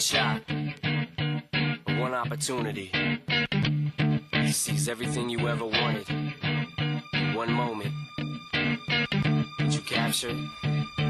Shot, one opportunity to seize everything you ever wanted in one moment, would you capture it?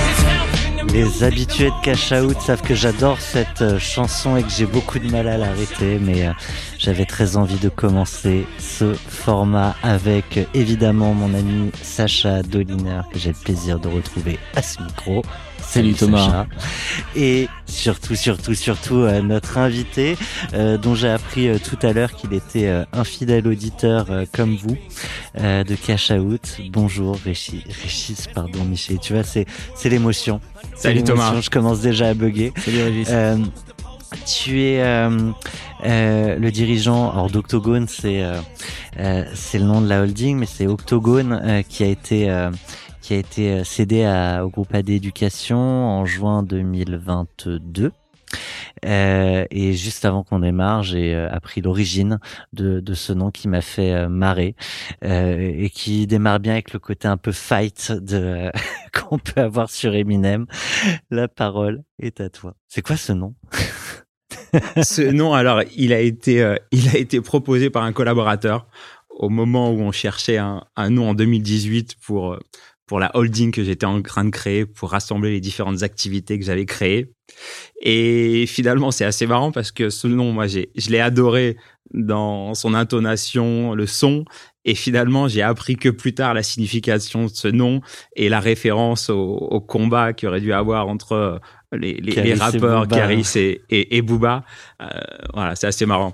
Les habitués de Cash Out savent que j'adore cette euh, chanson et que j'ai beaucoup de mal à l'arrêter, mais euh, j'avais très envie de commencer ce format avec euh, évidemment mon ami Sacha Doliner, que j'ai le plaisir de retrouver à ce micro. Salut, Thomas. Sacha. Et surtout, surtout, surtout euh, notre invité, euh, dont j'ai appris euh, tout à l'heure qu'il était euh, un fidèle auditeur euh, comme vous euh, de Cash Out. Bonjour Régis, Régis, pardon Michel. Tu vois, c'est c'est l'émotion. C'est Salut. Thomas. Je commence déjà à bugger. Salut Régis. Euh, tu es euh, euh, le dirigeant, alors d'Octogone, c'est euh, euh, c'est le nom de la holding, mais c'est Octogone euh, qui a été euh, qui a été euh, cédé à, au groupe AD Éducation en juin 2022. Euh, et juste avant qu'on démarre, j'ai euh, appris l'origine de, de ce nom qui m'a fait euh, marrer euh, et qui démarre bien avec le côté un peu fight de qu'on peut avoir sur Eminem. La parole est à toi. C'est quoi ce nom? Ce nom, alors, il a été, il a été proposé par un collaborateur au moment où on cherchait un, un nom en 2018 pour, pour la holding que j'étais en train de créer, pour rassembler les différentes activités que j'avais créées. Et finalement, c'est assez marrant parce que ce nom, moi, j'ai, je l'ai adoré dans son intonation, le son. Et finalement, j'ai appris que plus tard la signification de ce nom et la référence au, au combat qu'il aurait dû avoir entre euh, les, rappeurs. Caris et, et, et Booba. Euh, voilà, c'est assez marrant.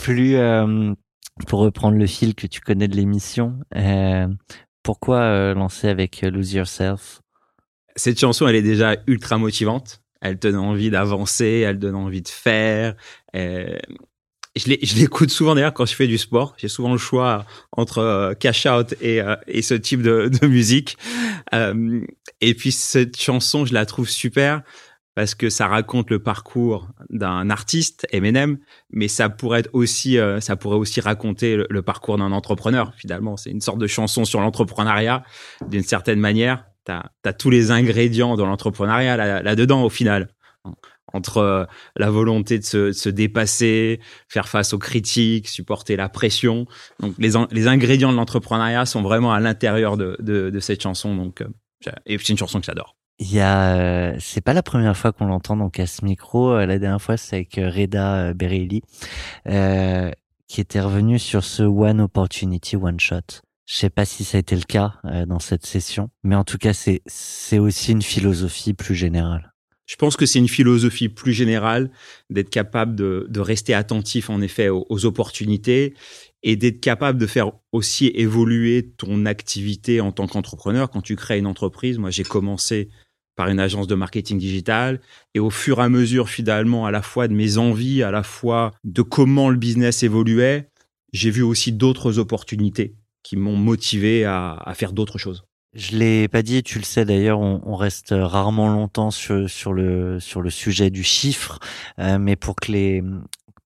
Plus euh, pour reprendre le fil que tu connais de l'émission, euh, pourquoi euh, lancer avec euh, Lose Yourself? Cette chanson, elle est déjà ultra motivante. Elle te donne envie d'avancer, elle donne envie de faire. Euh, je l'écoute souvent d'ailleurs quand je fais du sport. J'ai souvent le choix entre cash out et, et ce type de, musique. Et puis cette chanson, je la trouve super parce que ça raconte le parcours d'un artiste, Eminem, mais ça pourrait être aussi, euh, ça pourrait aussi raconter le, parcours d'un entrepreneur. Finalement, c'est une sorte de chanson sur l'entrepreneuriat d'une certaine manière. T'as as tous les ingrédients de l'entrepreneuriat là- là-dedans au final. Entre euh, la volonté de se, dépasser, faire face aux critiques, supporter la pression. Donc les, en- les ingrédients de l'entrepreneuriat sont vraiment à l'intérieur de, cette chanson. Donc euh, c'est une chanson que j'adore. Il y a, euh, c'est pas la première fois qu'on l'entend donc à ce micro. Euh, La dernière fois, c'est avec euh, Reda euh, qui était revenu sur ce One Opportunity One Shot. Je sais pas si ça a été le cas dans cette session, mais en tout cas, c'est c'est aussi une philosophie plus générale. Je pense que c'est une philosophie plus générale d'être capable de, de rester attentif en effet aux opportunités et d'être capable de faire aussi évoluer ton activité en tant qu'entrepreneur. Quand tu crées une entreprise, moi j'ai commencé par une agence de marketing digital et au fur et à mesure finalement à la fois de mes envies, à la fois de comment le business évoluait, j'ai vu aussi d'autres opportunités qui m'ont motivé à, faire d'autres choses. Je l'ai pas dit, tu le sais d'ailleurs, on, on reste rarement longtemps sur, sur le sur le sujet du chiffre, euh, mais pour que les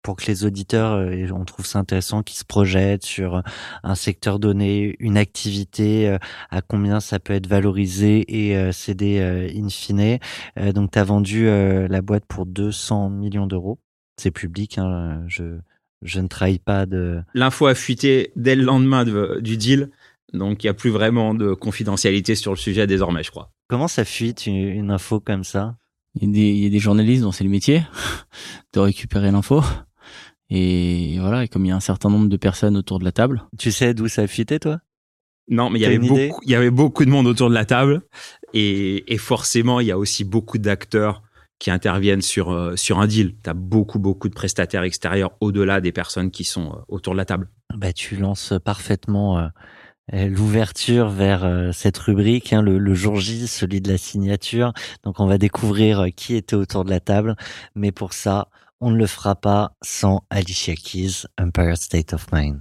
pour que les auditeurs, euh, on trouve ça intéressant, qu'ils se projettent sur un secteur donné, une activité, euh, à combien ça peut être valorisé et euh, cédé in fine. donc, tu as vendu la boîte pour 200 millions d'euros. C'est public, hein, je, je ne trahis pas de... L'info a fuité dès le lendemain du deal. Donc, il n'y a plus vraiment de confidentialité sur le sujet désormais, je crois. Comment ça fuite une, info comme ça? Il y, a des, journalistes dont c'est le métier de récupérer l'info. Et voilà, et comme il y a un certain nombre de personnes autour de la table. Tu sais d'où ça a fuité, toi? Non, mais il y, avait beaucoup, il y avait beaucoup de monde autour de la table. Et, et forcément, il y a aussi beaucoup d'acteurs qui interviennent sur, euh, sur un deal. Tu as beaucoup, beaucoup de prestataires extérieurs au-delà des personnes qui sont euh, autour de la table. Bah, tu lances parfaitement euh, l'ouverture vers euh, cette rubrique, hein, le, jour J, celui de la signature. Donc on va découvrir euh, qui était autour de la table, mais pour ça, on ne le fera pas sans Alicia Keys, Empire State of Mind.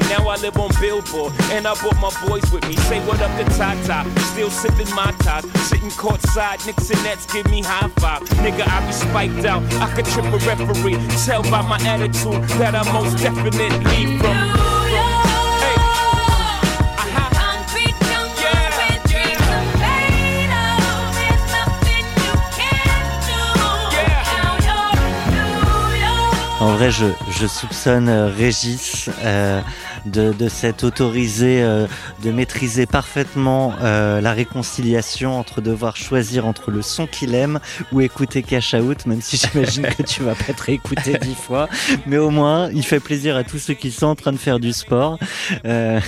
Now I live on Billboard, and I brought my boys with me. Say what up to Tata, still sipping my top. Sitting courtside, Knicks and Nets give me high five. Nigga, I be spiked out. I could trip a referee. Tell by my attitude that I most definitely from. En vrai, je, je soupçonne euh, Régis euh, de, de s'être autorisé euh, de maîtriser parfaitement euh, la réconciliation entre devoir choisir entre le son qu'il aime ou écouter Cash Out, même si j'imagine que tu vas pas être écouté dix fois. Mais au moins, il fait plaisir à tous ceux qui sont en train de faire du sport. Euh,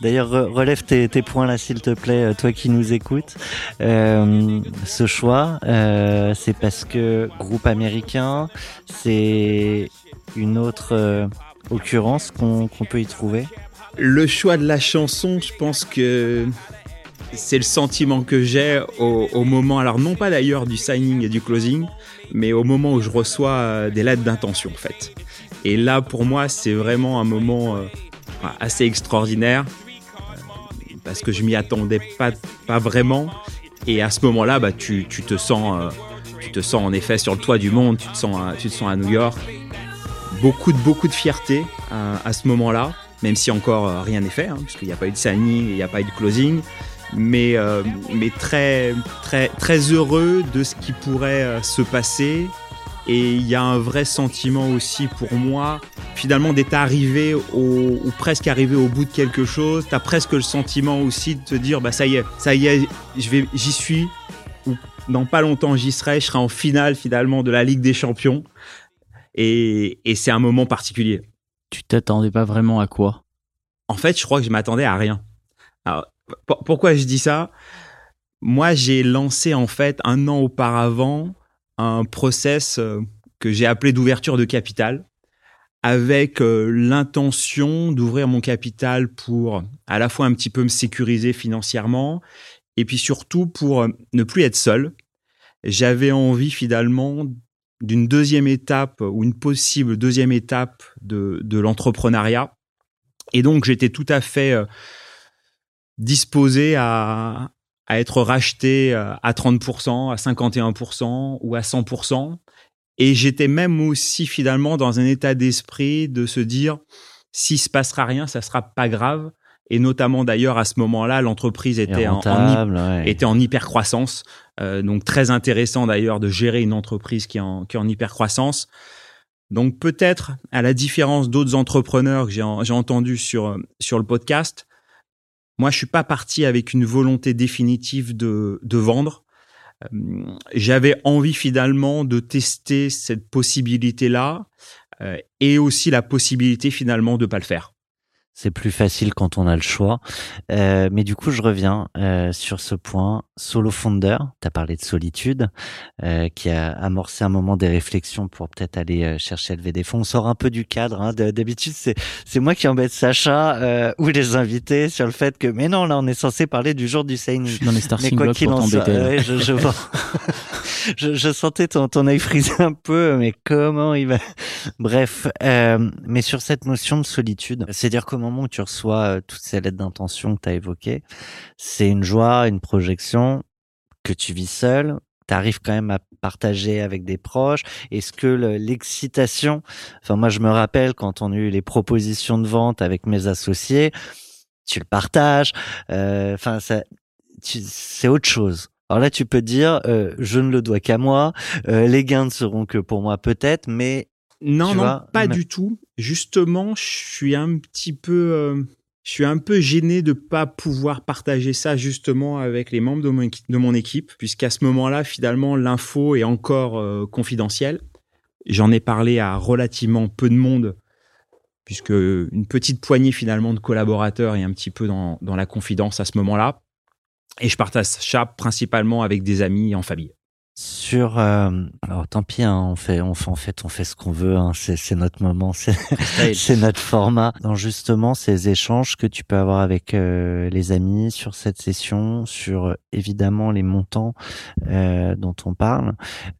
D'ailleurs, relève tes, tes, points là, s'il te plaît, toi qui nous écoutes. Euh, ce choix, c'est parce que groupe américain, c'est une autre occurrence qu'on peut y trouver Le choix de la chanson, je pense que c'est le sentiment que j'ai au, moment, alors non pas d'ailleurs du signing et du closing, mais au moment où je reçois euh, des lettres d'intention en fait. Et là, pour moi, c'est vraiment un moment euh, assez extraordinaire euh, parce que je m'y attendais pas, pas vraiment. Et à ce moment-là, bah, tu, tu, te sens, tu te sens en effet sur le toit du monde, tu te sens, tu te sens à New York beaucoup de, fierté à, ce moment-là, même si encore euh, rien n'est fait, hein, puisqu'il n'y a pas eu de signing, il n'y a pas eu de closing, mais, euh, mais très, très, très heureux de ce qui pourrait euh, se passer. Et il y a un vrai sentiment aussi pour moi, finalement, d'être arrivé ou presque arrivé au bout de quelque chose. Tu as presque le sentiment aussi de te dire, bah ça y est, ça y est, j'y suis, ou dans pas longtemps j'y serai, je serai en finale finalement de la Ligue des Champions. Et, c'est un moment particulier. Tu t'attendais pas vraiment à quoi? En fait, je crois que je m'attendais à rien. Alors, pourquoi je dis ça? Moi, j'ai lancé en fait un an auparavant un process euh, que j'ai appelé d'ouverture de capital avec euh, l'intention d'ouvrir mon capital pour à la fois un petit peu me sécuriser financièrement et puis surtout pour euh, ne plus être seul. J'avais envie finalement d'une deuxième étape ou une possible deuxième étape de, de l'entrepreneuriat. Et donc, j'étais tout à fait euh, disposé à, à être racheté euh, à 30%, à 51% ou à 100%. Et j'étais même aussi finalement dans un état d'esprit de se dire, s'il se passera rien, ça sera pas grave et notamment d'ailleurs à ce moment-là, l'entreprise était, en, était en hyper croissance. Euh, donc très intéressant d'ailleurs de gérer une entreprise qui est en, qui est en hyper croissance. Donc peut-être, à la différence d'autres entrepreneurs que j'ai entendu sur, sur le podcast, moi je suis pas parti avec une volonté définitive de, de vendre. Euh, j'avais envie finalement de tester cette possibilité-là euh, et aussi la possibilité finalement de pas le faire. C'est plus facile quand on a le choix. Euh, mais du coup, je reviens euh, sur ce point. Solo founder, tu as parlé de solitude, euh, qui a amorcé un moment des réflexions pour peut-être aller euh, chercher à lever des fonds. On sort un peu du cadre. Hein. De- D'habitude, c'est c'est moi qui embête Sacha euh, ou les invités sur le fait que, mais non, là, on est censé parler du jour du suis dans les Mais quoi qu'il en soit, je, je, vois. je, je sentais ton, ton œil frisé un peu, mais comment il va? Bref, euh, mais sur cette notion de solitude, c'est-à-dire moment où tu reçois euh, toutes ces lettres d'intention que tu as évoquées, c'est une joie, une projection que tu vis seul. Tu arrives quand même à partager avec des proches. Est-ce que le- l'excitation, enfin moi je me rappelle quand on a eu les propositions de vente avec mes associés, tu le partages. euh, Enfin, c'est autre chose. Alors là, tu peux dire, euh, je ne le dois qu'à moi. les gains ne seront que pour moi peut-être, mais Non, Tu non, vois, pas mais- du tout. Justement, je suis un petit peu, euh, je suis un peu gêné de pas pouvoir partager ça justement avec les membres de mon, équi- de mon équipe, puisqu'à ce moment-là, finalement, l'info est encore euh, confidentielle. J'en ai parlé à relativement peu de monde, puisque une petite poignée finalement de collaborateurs est un petit peu dans, dans la confidence à ce moment-là. Et je partage ça principalement avec des amis et en famille. Sur, euh, alors tant pis, hein, on fait, on fait, en fait, on fait ce qu'on veut. Hein, c'est, c'est notre moment, c'est, c'est notre format. Dans justement ces échanges que tu peux avoir avec euh, les amis sur cette session, sur euh, évidemment les montants euh, dont on parle.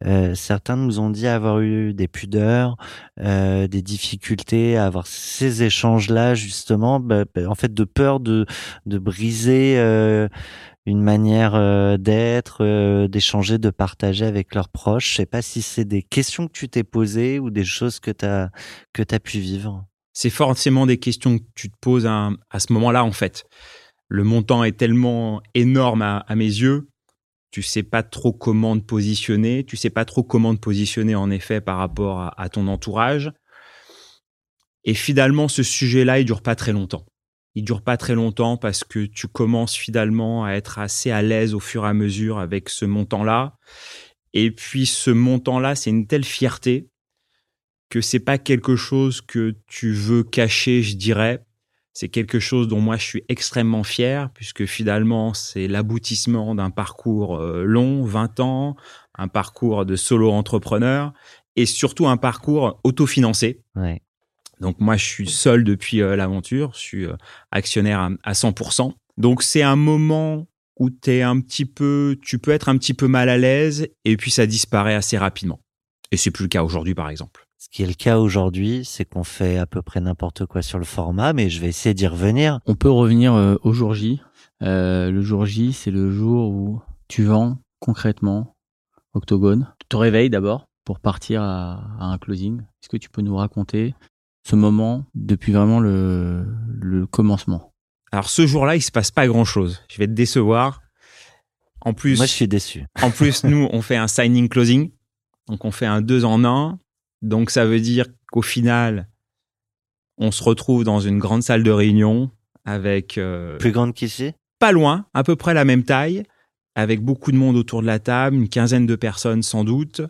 Euh, certains nous ont dit avoir eu des pudeurs, euh, des difficultés à avoir ces échanges-là justement, bah, bah, en fait de peur de de briser. Une manière euh, d'être, euh, d'échanger, de partager avec leurs proches. Je sais pas si c'est des questions que tu t'es posées ou des choses que tu as que tu pu vivre. c'est forcément des questions que tu te poses à, ce moment-là, en fait. Le montant est tellement énorme à, mes yeux, tu sais pas trop comment te positionner, tu sais pas trop comment te positionner en effet par rapport à, à ton entourage. Et finalement, ce sujet-là, il dure pas très longtemps. Il dure pas très longtemps parce que tu commences finalement à être assez à l'aise au fur et à mesure avec ce montant-là. Et puis ce montant-là, c'est une telle fierté que c'est pas quelque chose que tu veux cacher, je dirais. C'est quelque chose dont moi je suis extrêmement fier, puisque finalement c'est l'aboutissement d'un parcours euh, long, 20 ans, un parcours de solo entrepreneur, et surtout un parcours autofinancé. Ouais. Donc moi je suis seul depuis euh, l'aventure, je suis euh, actionnaire à, à 100%. Donc c'est un moment où t'es un petit peu, tu peux être un petit peu mal à l'aise, et puis ça disparaît assez rapidement. Et c'est plus le cas aujourd'hui par exemple. Ce qui est le cas aujourd'hui, c'est qu'on fait à peu près n'importe quoi sur le format, mais je vais essayer d'y revenir. On peut revenir euh, au jour J. Euh, le jour J, c'est le jour où tu vends concrètement Octogone. Tu te réveilles d'abord pour partir à, à un closing. Est-ce que tu peux nous raconter ce moment depuis vraiment le, le commencement Alors ce jour-là, il se passe pas grand-chose. Je vais te décevoir. En plus, Moi, je suis déçu. en plus, nous, on fait un signing closing. Donc, on fait un deux en un. Donc, ça veut dire qu'au final, on se retrouve dans une grande salle de réunion avec euh, Plus grande qu'ici? pas loin, à peu près la même taille, avec beaucoup de monde autour de la table, une quinzaine de personnes sans doute.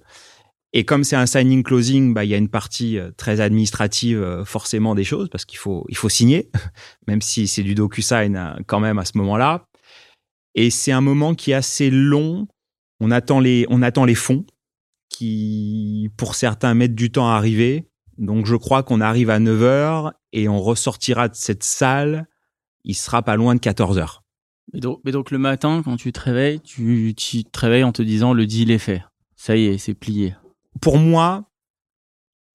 Et comme c'est un signing closing, bah, il y a une partie euh, très administrative euh, forcément des choses parce qu'il faut, il faut signer, même si c'est du DocuSign euh, quand même à ce moment-là. Et c'est un moment qui est assez long. On attend les, on attend les fonds qui, pour certains, mettent du temps à arriver. Donc je crois qu'on arrive à 9 heures et on ressortira de cette salle. Il sera pas loin de 14 heures. mais donc, le matin, quand tu te réveilles, tu te réveilles en te disant le deal est fait. Ça y est, c'est plié. Pour moi,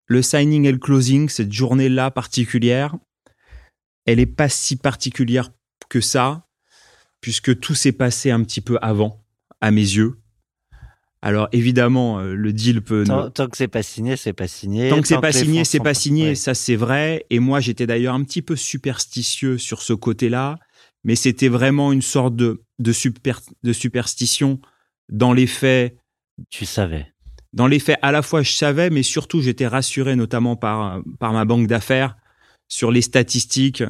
le signing et le closing, cette journée-là particulière, elle est pas si particulière que ça, puisque tout s'est passé un petit peu avant, à mes yeux. Alors évidemment, euh, le deal peut... ne- tant, tant que c'est pas signé, c'est pas signé. Tant que c'est pas les signé, c'est pas signé, Ouais. ça c'est vrai. Et moi, j'étais d'ailleurs un petit peu superstitieux sur ce côté-là, mais c'était vraiment une sorte de, de, super, de superstition dans les faits Tu savais. Dans les faits, à la fois je savais, mais surtout j'étais rassuré, notamment par, par ma banque d'affaires, sur les statistiques.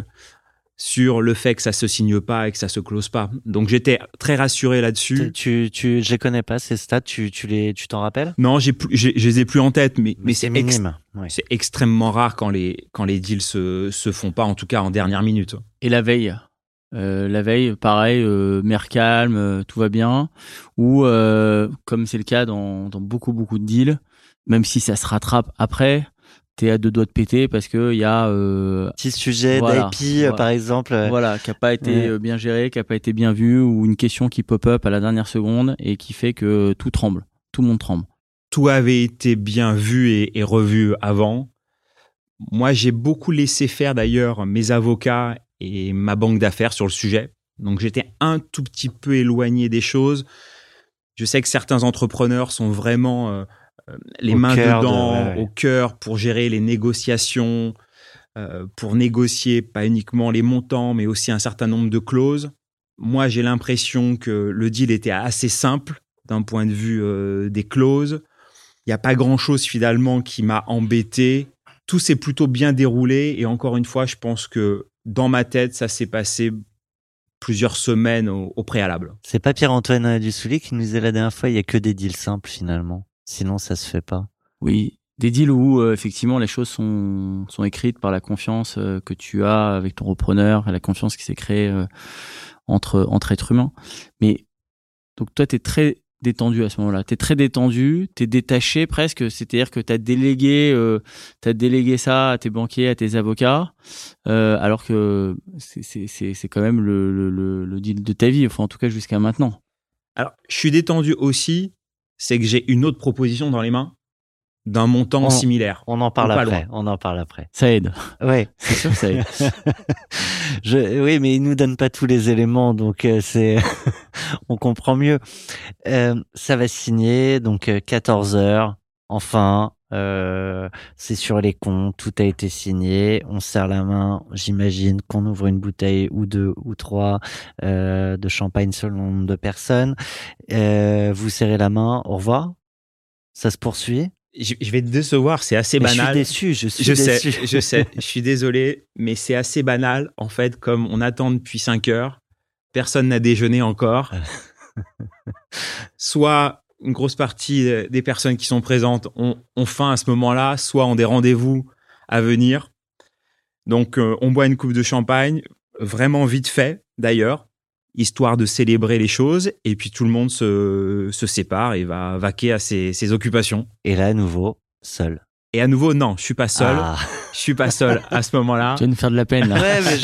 sur le fait que ça se signe pas et que ça se close pas. Donc j'étais très rassuré là-dessus. Tu, tu, je les connais pas ces stats. Tu, tu les, tu t'en rappelles? Non, j'ai plus, j'ai- je les ai plus en tête, mais, mais c'est ex- minime. ouais. c'est extrêmement rare quand les quand les deals se se font pas, en tout cas en dernière minute. Et la veille? Euh, La veille, pareil, euh, mer calme, euh, tout va bien. Ou, euh, comme c'est le cas dans, dans beaucoup, beaucoup de deals, même si ça se rattrape après, t'es à deux doigts de péter parce que il y a euh, Petit sujet Voilà, d'IP, voilà. par exemple. voilà qui a pas été Ouais. bien géré, qui a pas été bien vu, ou une question qui pop up à la dernière seconde et qui fait que tout tremble, tout le monde tremble. Tout avait été bien vu et, et revu avant. Moi, j'ai beaucoup laissé faire d'ailleurs mes avocats et ma banque d'affaires sur le sujet. Donc j'étais un tout petit peu éloigné des choses. Je sais que certains entrepreneurs sont vraiment euh, euh, les Au mains de- dedans, ouais, ouais. au cœur, pour gérer les négociations, euh, pour négocier pas uniquement les montants, mais aussi un certain nombre de clauses. Moi, j'ai l'impression que le deal était assez simple d'un point de vue euh, des clauses. Il n'y a pas grand-chose finalement qui m'a embêté. Tout s'est plutôt bien déroulé et encore une fois, je pense que dans ma tête, ça s'est passé plusieurs semaines au, au préalable. C'est pas Pierre-Antoine Dussoulier qui nous disait la dernière fois, il y a que des deals simples finalement. Sinon, ça se fait pas. Oui, des deals où euh, effectivement les choses sont, sont écrites par la confiance euh, que tu as avec ton repreneur, et la confiance qui s'est créée euh, entre, entre êtres humains. Mais donc toi, tu es très détendu à ce moment-là. Tu es très détendu, tu es détaché presque, c'est-à-dire que tu as délégué, euh, délégué ça à tes banquiers, à tes avocats, euh, alors que c'est- quand même le, le, le deal de ta vie, enfin en tout cas jusqu'à maintenant. Alors, je suis détendu aussi, c'est que j'ai une autre proposition dans les mains d'un montant similaire. On en parle après. loin. On en parle après. Ça aide, Ouais. c'est sûr que ça aide. Je, oui, mais il nous donne pas tous les éléments, donc euh, c'est, on comprend mieux. Euh, ça va signer, donc 14 heures. Enfin, euh, c'est sur les comptes, tout a été signé. On serre la main. J'imagine qu'on ouvre une bouteille ou deux ou trois euh, de champagne selon le nombre de personnes. Euh, vous serrez la main. Au revoir. Ça se poursuit. Je, vais te décevoir, c'est assez Mais banal. Je suis déçu. Je suis Je sais, déçu. je sais, je suis désolé, mais c'est assez banal. En fait, comme on attend depuis 5 heures, personne n'a déjeuné encore. Soit une grosse partie euh, des personnes qui sont présentes ont, ont faim à ce moment-là, soit ont des rendez-vous à venir. Donc, euh, on boit une coupe de champagne, vraiment vite fait d'ailleurs, histoire de célébrer les choses, et puis tout le monde se, se sépare et va vaquer à ses, ses occupations. Et là, à nouveau, seul. Et à nouveau, non, je suis pas seul. Ah. Je suis pas seul à ce moment-là. Tu viens de faire de la peine là. Ouais, mais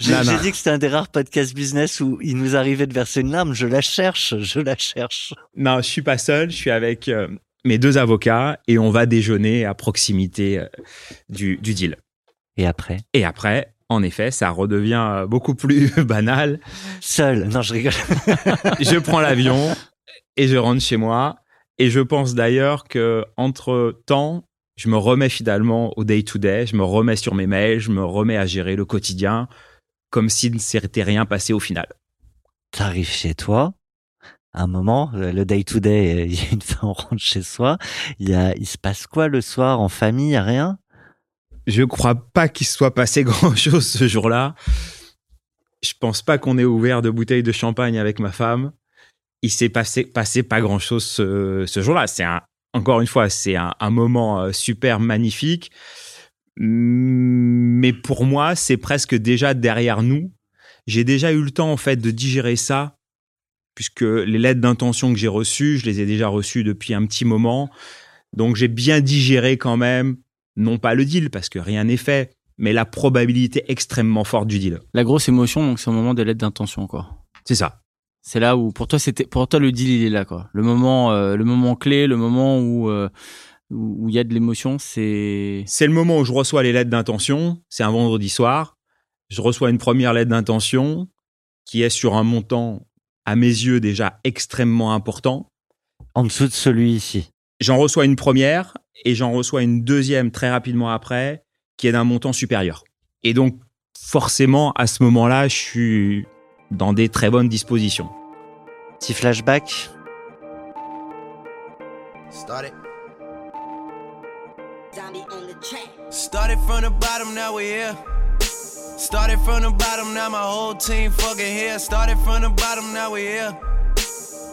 j'ai dit que c'était un des rares podcasts business où il nous arrivait de verser une larme. Je la cherche, je la cherche. Non, je suis pas seul. Je suis avec euh, mes deux avocats et on va déjeuner à proximité euh, du, du deal. Et après, Et après, en effet, ça redevient euh, beaucoup plus banal. seul. Non, je rigole. Je prends l'avion et je rentre chez moi. Et je pense d'ailleurs que entre temps, je me remets finalement au day to day. Je me remets sur mes mails. Je me remets à gérer le quotidien comme s'il ne s'était rien passé au final. T'arrives chez toi. À un moment, le day to day, il y a une fois on rentre chez soi. Il y a, il se passe quoi le soir en famille? Rien? Je crois pas qu'il soit passé grand chose ce jour-là. Je pense pas qu'on ait ouvert de bouteilles de champagne avec ma femme. Il s'est passé, passé pas grand chose ce, ce jour-là. C'est un, encore une fois, c'est un, un moment euh, super magnifique. Mais pour moi, c'est presque déjà derrière nous. J'ai déjà eu le temps, en fait, de digérer ça, puisque les lettres d'intention que j'ai reçues, je les ai déjà reçues depuis un petit moment. Donc, j'ai bien digéré quand même non pas le deal parce que rien n'est fait, mais la probabilité extrêmement forte du deal. La grosse émotion, donc c'est au moment des lettres d'intention, quoi. C'est ça. C'est là où pour toi c'était pour toi le deal il est là quoi. Le moment euh, le moment clé, le moment où euh, où où il y a de l'émotion, c'est C'est le moment où je reçois les lettres d'intention. C'est un vendredi soir. Je reçois une première lettre d'intention qui est sur un montant, à mes yeux, déjà extrêmement important. En dessous de celui ici. J'en reçois une première et j'en reçois une deuxième très rapidement après qui est d'un montant supérieur. Et donc, forcément, à ce moment-là, je suis dans des très bonnes dispositions. Petit flashback. Started. Zombie on the track. Started from the bottom, now we're here. Started from the bottom, now my whole team fucking here. Started from the bottom, now we here.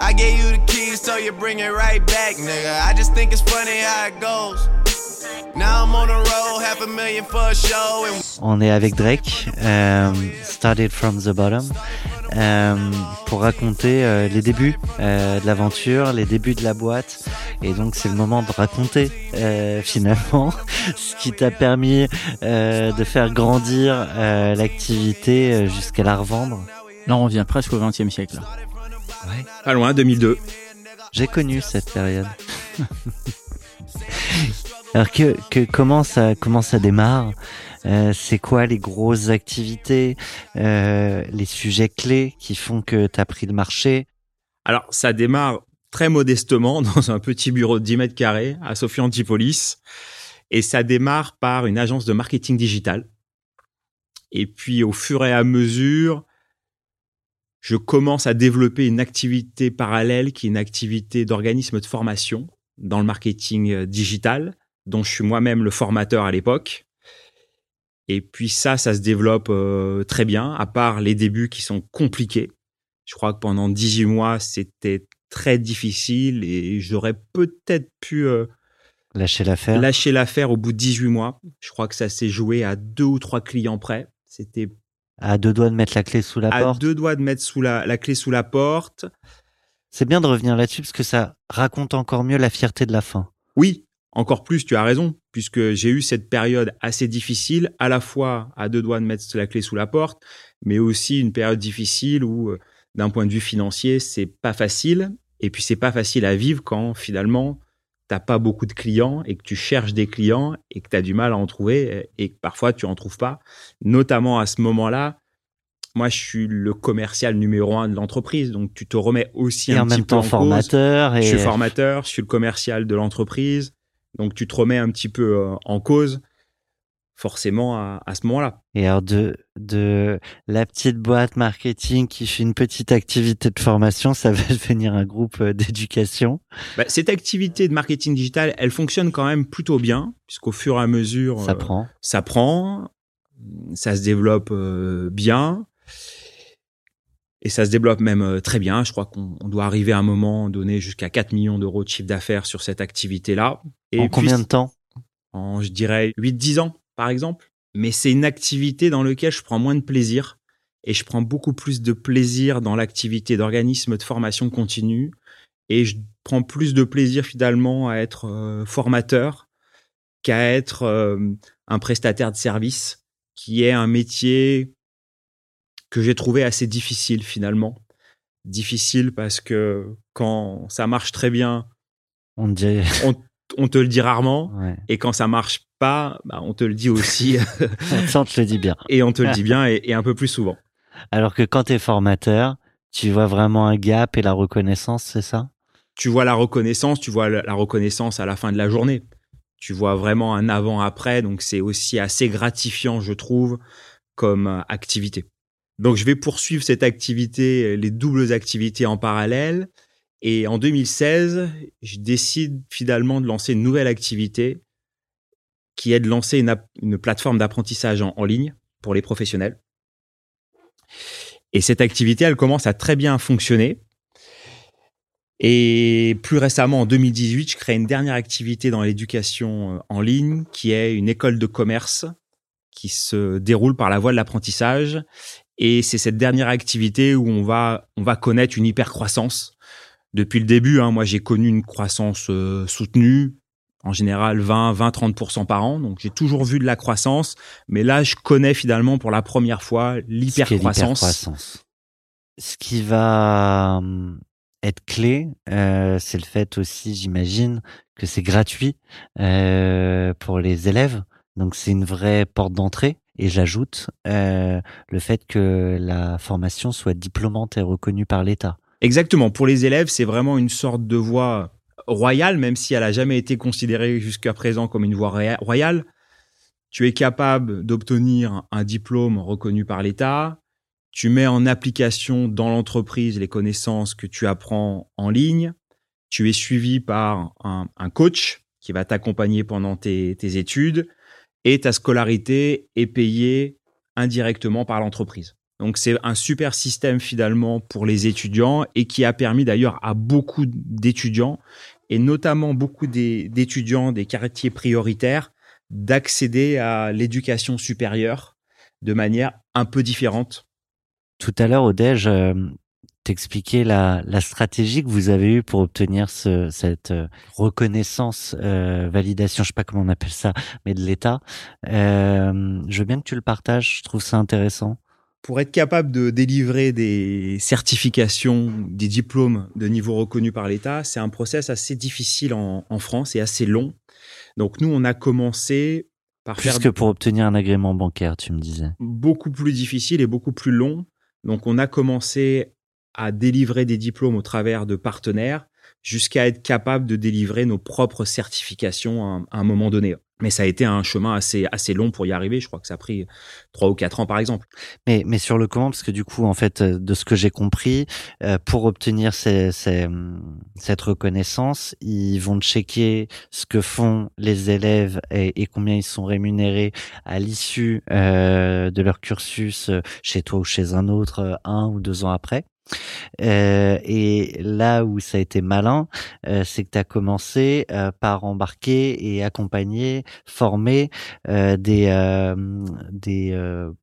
I gave you the keys, so you bring it right back, nigga. I just think it's funny how it goes. Now I'm on the road, half a million for a show, and On est avec Drake, euh, Started from the Bottom, euh, pour raconter euh, les débuts euh, de l'aventure, les débuts de la boîte. Et donc c'est le moment de raconter euh, finalement ce qui t'a permis euh, de faire grandir euh, l'activité jusqu'à la revendre. Là, on revient presque au XXe siècle. là. Pas loin, 2002. J'ai connu cette période. Alors que, que comment ça comment ça démarre Euh, C'est quoi les grosses activités, euh, les sujets clés qui font que tu as pris le marché? Alors, ça démarre très modestement dans un petit bureau de 10 mètres carrés à Sophie Antipolis. Et ça démarre par une agence de marketing digital. Et puis, au fur et à mesure, je commence à développer une activité parallèle qui est une activité d'organisme de formation dans le marketing euh, digital, dont je suis moi-même le formateur à l'époque. Et puis ça, ça se développe euh, très bien, à part les débuts qui sont compliqués. Je crois que pendant 18 mois, c'était très difficile et j'aurais peut-être pu euh, Lâcher l'affaire lâcher l'affaire au bout de 18 mois. Je crois que ça s'est joué à deux ou trois clients près. C'était À deux doigts de mettre la clé sous la à porte deux doigts de mettre sous la, la clé sous la porte. C'est bien de revenir là-dessus parce que ça raconte encore mieux la fierté de la fin. Oui, encore plus, tu as raison, puisque j'ai eu cette période assez difficile, à la fois à deux doigts de mettre la clé sous la porte, mais aussi une période difficile où, euh, d'un point de vue financier, c'est pas facile. Et puis, c'est pas facile à vivre quand finalement, t'as pas beaucoup de clients et que tu cherches des clients et que tu as du mal à en trouver euh, et que parfois tu en trouves pas. Notamment à ce moment-là, moi, je suis le commercial numéro un de l'entreprise, donc tu te remets aussi Et un en petit même peu temps en cause. formateur. Et Je suis formateur, je suis le commercial de l'entreprise. Donc, tu te remets un petit peu euh, en cause, forcément, à, à ce moment-là. Et alors de, de la petite boîte marketing qui fait une petite activité de formation, ça va devenir un groupe euh, d'éducation. Bah, cette activité de marketing digital, elle fonctionne quand même plutôt bien, puisqu'au fur et à mesure, Ça euh, prend. ça prend, ça se développe euh, bien. Et ça se développe même euh, très bien. Je crois qu'on on doit arriver à un moment donné jusqu'à 4 millions d'euros de chiffre d'affaires sur cette activité-là. Et en puis, combien de temps? En, je dirais, 8-10 ans, par exemple. Mais c'est une activité dans laquelle je prends moins de plaisir et je prends beaucoup plus de plaisir dans l'activité d'organisme de formation continue et je prends plus de plaisir finalement à être euh, formateur qu'à être euh, un prestataire de service qui est un métier que j'ai trouvé assez difficile finalement. Difficile parce que quand ça marche très bien, On dirait. on te le dit rarement. Ouais. Et quand ça marche pas, bah, on te le dit aussi. Ça, on te le dit bien. et on te le dit bien et, et un peu plus souvent. Alors que quand tu es formateur, tu vois vraiment un gap et la reconnaissance, c'est ça? Tu vois la reconnaissance, tu vois la la reconnaissance à la fin de la journée. Tu vois vraiment un avant-après. Donc, c'est aussi assez gratifiant, je trouve, comme euh, activité. Donc, je vais poursuivre cette activité, euh, les doubles activités en parallèle. Et en 2016, je décide finalement de lancer une nouvelle activité qui est de lancer une, plateforme d'apprentissage en, ligne pour les professionnels. Et cette activité, elle commence à très bien fonctionner. Et plus récemment, en 2018, je crée une dernière activité dans l'éducation euh, en ligne, qui est une école de commerce qui se déroule par la voie de l'apprentissage. Et c'est cette dernière activité où on va, on va connaître une hyper croissance. Depuis le début, hein, moi, j'ai connu une croissance euh, soutenue, en général 20, 20, 30% par an. Donc, j'ai toujours vu de la croissance. Mais là, je connais finalement pour la première fois l'hypercroissance. Ce qui va hum, être clé, euh, c'est le fait aussi, j'imagine, que c'est gratuit euh, pour les élèves. Donc c'est une vraie porte d'entrée. Et j'ajoute euh, le fait que la formation soit diplômante et reconnue par l'État. Exactement. Pour les élèves, c'est vraiment une sorte de voie royale, même si elle a jamais été considérée jusqu'à présent comme une voie royale. Tu es capable d'obtenir un diplôme reconnu par l'État. Tu mets en application dans l'entreprise les connaissances que tu apprends en ligne. Tu es suivi par un, coach qui va t'accompagner pendant tes, études et ta scolarité est payée indirectement par l'entreprise. Donc c'est un super système finalement pour les étudiants et qui a permis d'ailleurs à beaucoup d'étudiants et notamment beaucoup d'étudiants des quartiers prioritaires d'accéder à l'éducation supérieure de manière un peu différente. Tout à l'heure, Odège, euh, t'expliquer la, stratégie que vous avez eue pour obtenir ce, cette euh, reconnaissance, euh, validation, je sais pas comment on appelle ça, mais de l'État. Euh, je veux bien que tu le partages, je trouve ça intéressant. Pour être capable de délivrer des certifications, des diplômes de niveau reconnu par l'État, c'est un process assez difficile en, en France et assez long. Donc nous, on a commencé par plus faire... que pour obtenir un agrément bancaire, tu me disais. Beaucoup plus difficile et beaucoup plus long. Donc on a commencé à délivrer des diplômes au travers de partenaires jusqu'à être capable de délivrer nos propres certifications à un moment donné. Mais ça a été un chemin assez, assez long pour y arriver. Je crois que ça a pris trois ou quatre ans, par exemple. Mais, mais sur le comment, parce que du coup, en fait, euh, de ce que j'ai compris, euh, pour obtenir ces, cette reconnaissance, ils vont checker ce que font les élèves et, combien ils sont rémunérés à l'issue euh, de leur cursus chez toi ou chez un autre, un ou deux ans après. Euh, et là où ça a été malin, euh, c'est que tu as commencé euh, par embarquer et accompagner, former euh, des euh, des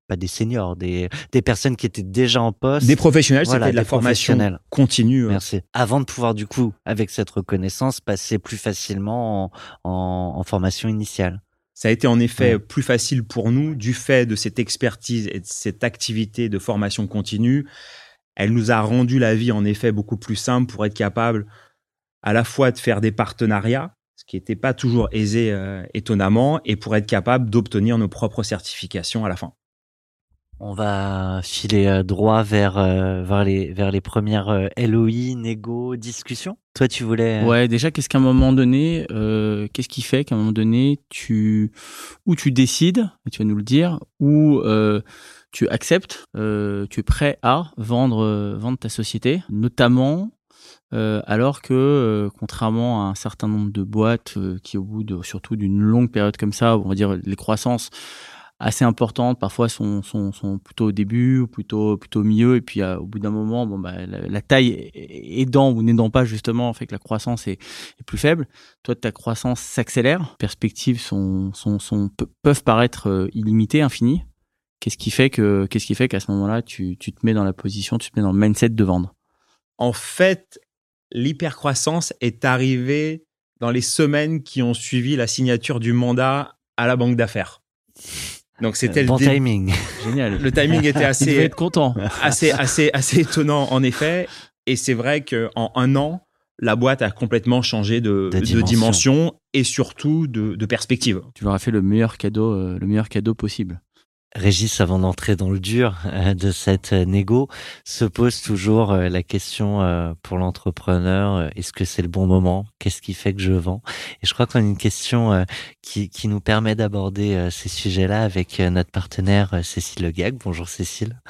pas des seniors, des des personnes qui étaient déjà en poste, des professionnels, c'était de la formation continue. Merci. Avant de pouvoir du coup, avec cette reconnaissance, passer plus facilement en, en, en formation initiale. Ça a été en effet plus facile pour nous du fait de cette expertise et de cette activité de formation continue elle nous a rendu la vie en effet beaucoup plus simple pour être capable à la fois de faire des partenariats, ce qui n'était pas toujours aisé euh, étonnamment, et pour être capable d'obtenir nos propres certifications à la fin. On va filer euh, droit vers, euh, vers, les, vers les premières LOI, négo, discussions. Toi, tu voulais. Ouais, déjà, qu'est-ce qu'à un moment donné, qu'est-ce qui fait qu'à un moment donné, tu, ou tu décides, et tu vas nous le dire, ou tu acceptes, euh, tu es prêt à vendre, euh, vendre ta société, notamment euh, alors que, contrairement à un certain nombre de boîtes qui, au bout de surtout d'une longue période comme ça, on va dire les croissances assez importantes, parfois sont, sont, sont plutôt au début ou plutôt, plutôt au milieu, et puis au bout d'un moment, bon, bah, la, taille aidant ou n'aidant pas justement, fait que la croissance est, plus faible. Toi, ta croissance s'accélère, perspectives sont, sont, peuvent paraître illimitées, infinies. Qu'est-ce qui fait que qu'est-ce qui fait qu'à ce moment-là, tu, tu, te mets dans la position, tu te mets dans le mindset de vendre? En fait, l'hypercroissance est arrivée dans les semaines qui ont suivi la signature du mandat à la banque d'affaires. Donc c'était le timing. Génial. Le timing était assez être content. assez assez assez étonnant en effet et c'est vrai que en un an la boîte a complètement changé de, de, dimension. et surtout de, de, perspective. Tu leur as fait le meilleur cadeau, euh, le meilleur cadeau possible. Régis, avant d'entrer dans le dur euh, de cette euh, négo, se pose toujours euh, la question pour l'entrepreneur, est-ce que c'est le bon moment? Qu'est-ce qui fait que je vends? Et je crois qu'on a une question qui, qui nous permet d'aborder ces sujets-là avec notre partenaire Cécile Legag. Bonjour Cécile,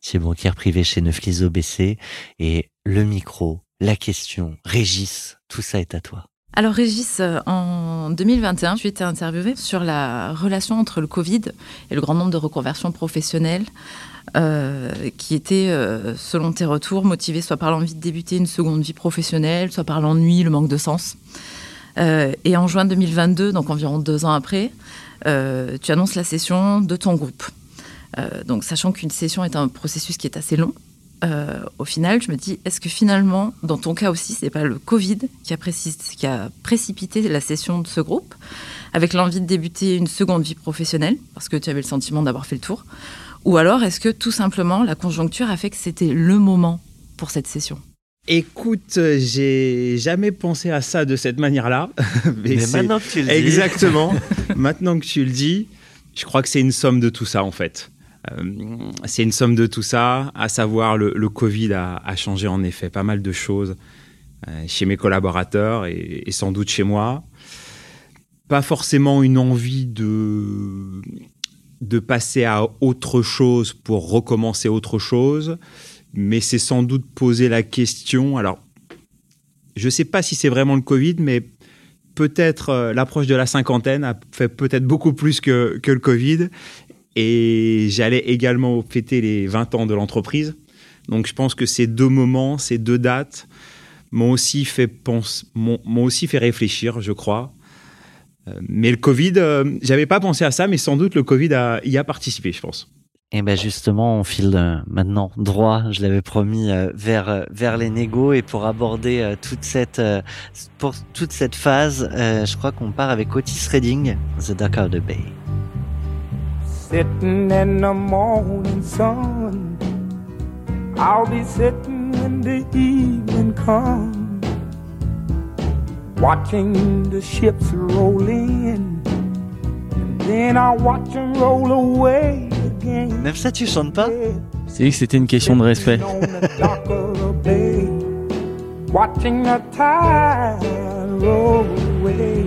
tu es banquière privée chez Neuflis OBC et le micro, la question, Régis, tout ça est à toi. Alors Régis, euh, en 2021, tu étais interviewé sur la relation entre le Covid et le grand nombre de reconversions professionnelles euh, qui étaient, euh, selon tes retours, motivées soit par l'envie de débuter une seconde vie professionnelle, soit par l'ennui, le manque de sens. et en juin 2022, donc environ deux ans après, tu annonces la session de ton groupe. donc sachant qu'une session est un processus qui est assez long, euh, au final, je me dis, est-ce que finalement, dans ton cas aussi, c'est pas le Covid qui a, qui a, précipité la session de ce groupe, avec l'envie de débuter une seconde vie professionnelle, parce que tu avais le sentiment d'avoir fait le tour Ou alors, est-ce que tout simplement, la conjoncture a fait que c'était le moment pour cette session? Écoute, j'ai jamais pensé à ça de cette manière-là. Mais, maintenant que tu le dis. Exactement. maintenant que tu le dis, Je crois que c'est une somme de tout ça, en fait. Euh, c'est une somme de tout ça, à savoir le, Covid a, changé en effet pas mal de choses euh, chez mes collaborateurs et, et, sans doute chez moi. Pas forcément une envie de, de passer à autre chose pour recommencer autre chose, mais c'est sans doute poser la question. Alors, je ne sais pas si c'est vraiment le Covid, mais peut-être euh, l'approche de la cinquantaine a fait peut-être beaucoup plus que, que le Covid. Et j'allais également fêter les 20 ans de l'entreprise. Donc je pense que ces deux moments, ces deux dates m'ont aussi fait pense, m'ont aussi fait réfléchir, je crois. Euh, mais le Covid, euh, j'avais pas pensé à ça, mais sans doute le Covid y a participé, je pense. Et ben justement, on file maintenant droit, je l'avais promis, euh, vers euh, vers les négos et pour aborder toute cette pour toute cette phase, je crois qu'on part avec Otis Redding, The Dark of Bay. Sitting in the morning sun, I'll be sitting when the evening comes, watching the ships roll in, and then I'll watch them roll away. Again. Même ça, tu chantes pas C'est que c'était une question de respect. Watching the tide roll away.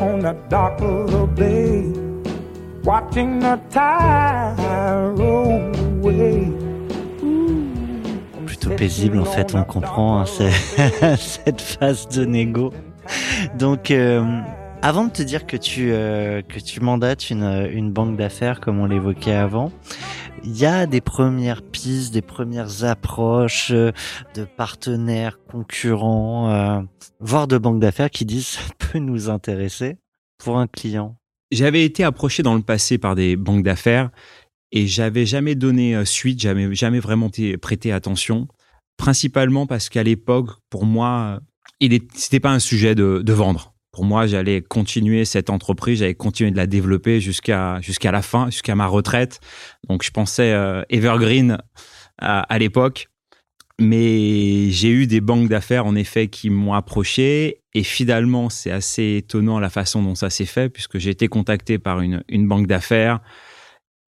on the dock of bay, watching the tide roll away. Plutôt paisible en fait, on comprend hein, cette phase de négo. Donc euh, avant de te dire que tu euh, que tu mandates une une banque d'affaires comme on l'évoquait avant, il y a des premières pistes, des premières approches euh, de partenaires, concurrents, euh, voire de banques d'affaires qui disent ça peut nous intéresser pour un client. J'avais été approché dans le passé par des banques d'affaires et j'avais jamais donné euh, suite, jamais jamais vraiment prêté attention, principalement parce qu'à l'époque, pour moi, il c'était pas un sujet de, de vendre pour moi, j'allais continuer cette entreprise, j'allais continuer de la développer jusqu'à jusqu'à la fin, jusqu'à ma retraite. Donc, je pensais euh, evergreen à, à l'époque. Mais j'ai eu des banques d'affaires, en effet, qui m'ont approché. Et finalement, c'est assez étonnant la façon dont ça s'est fait, puisque j'ai été contacté par une, une banque d'affaires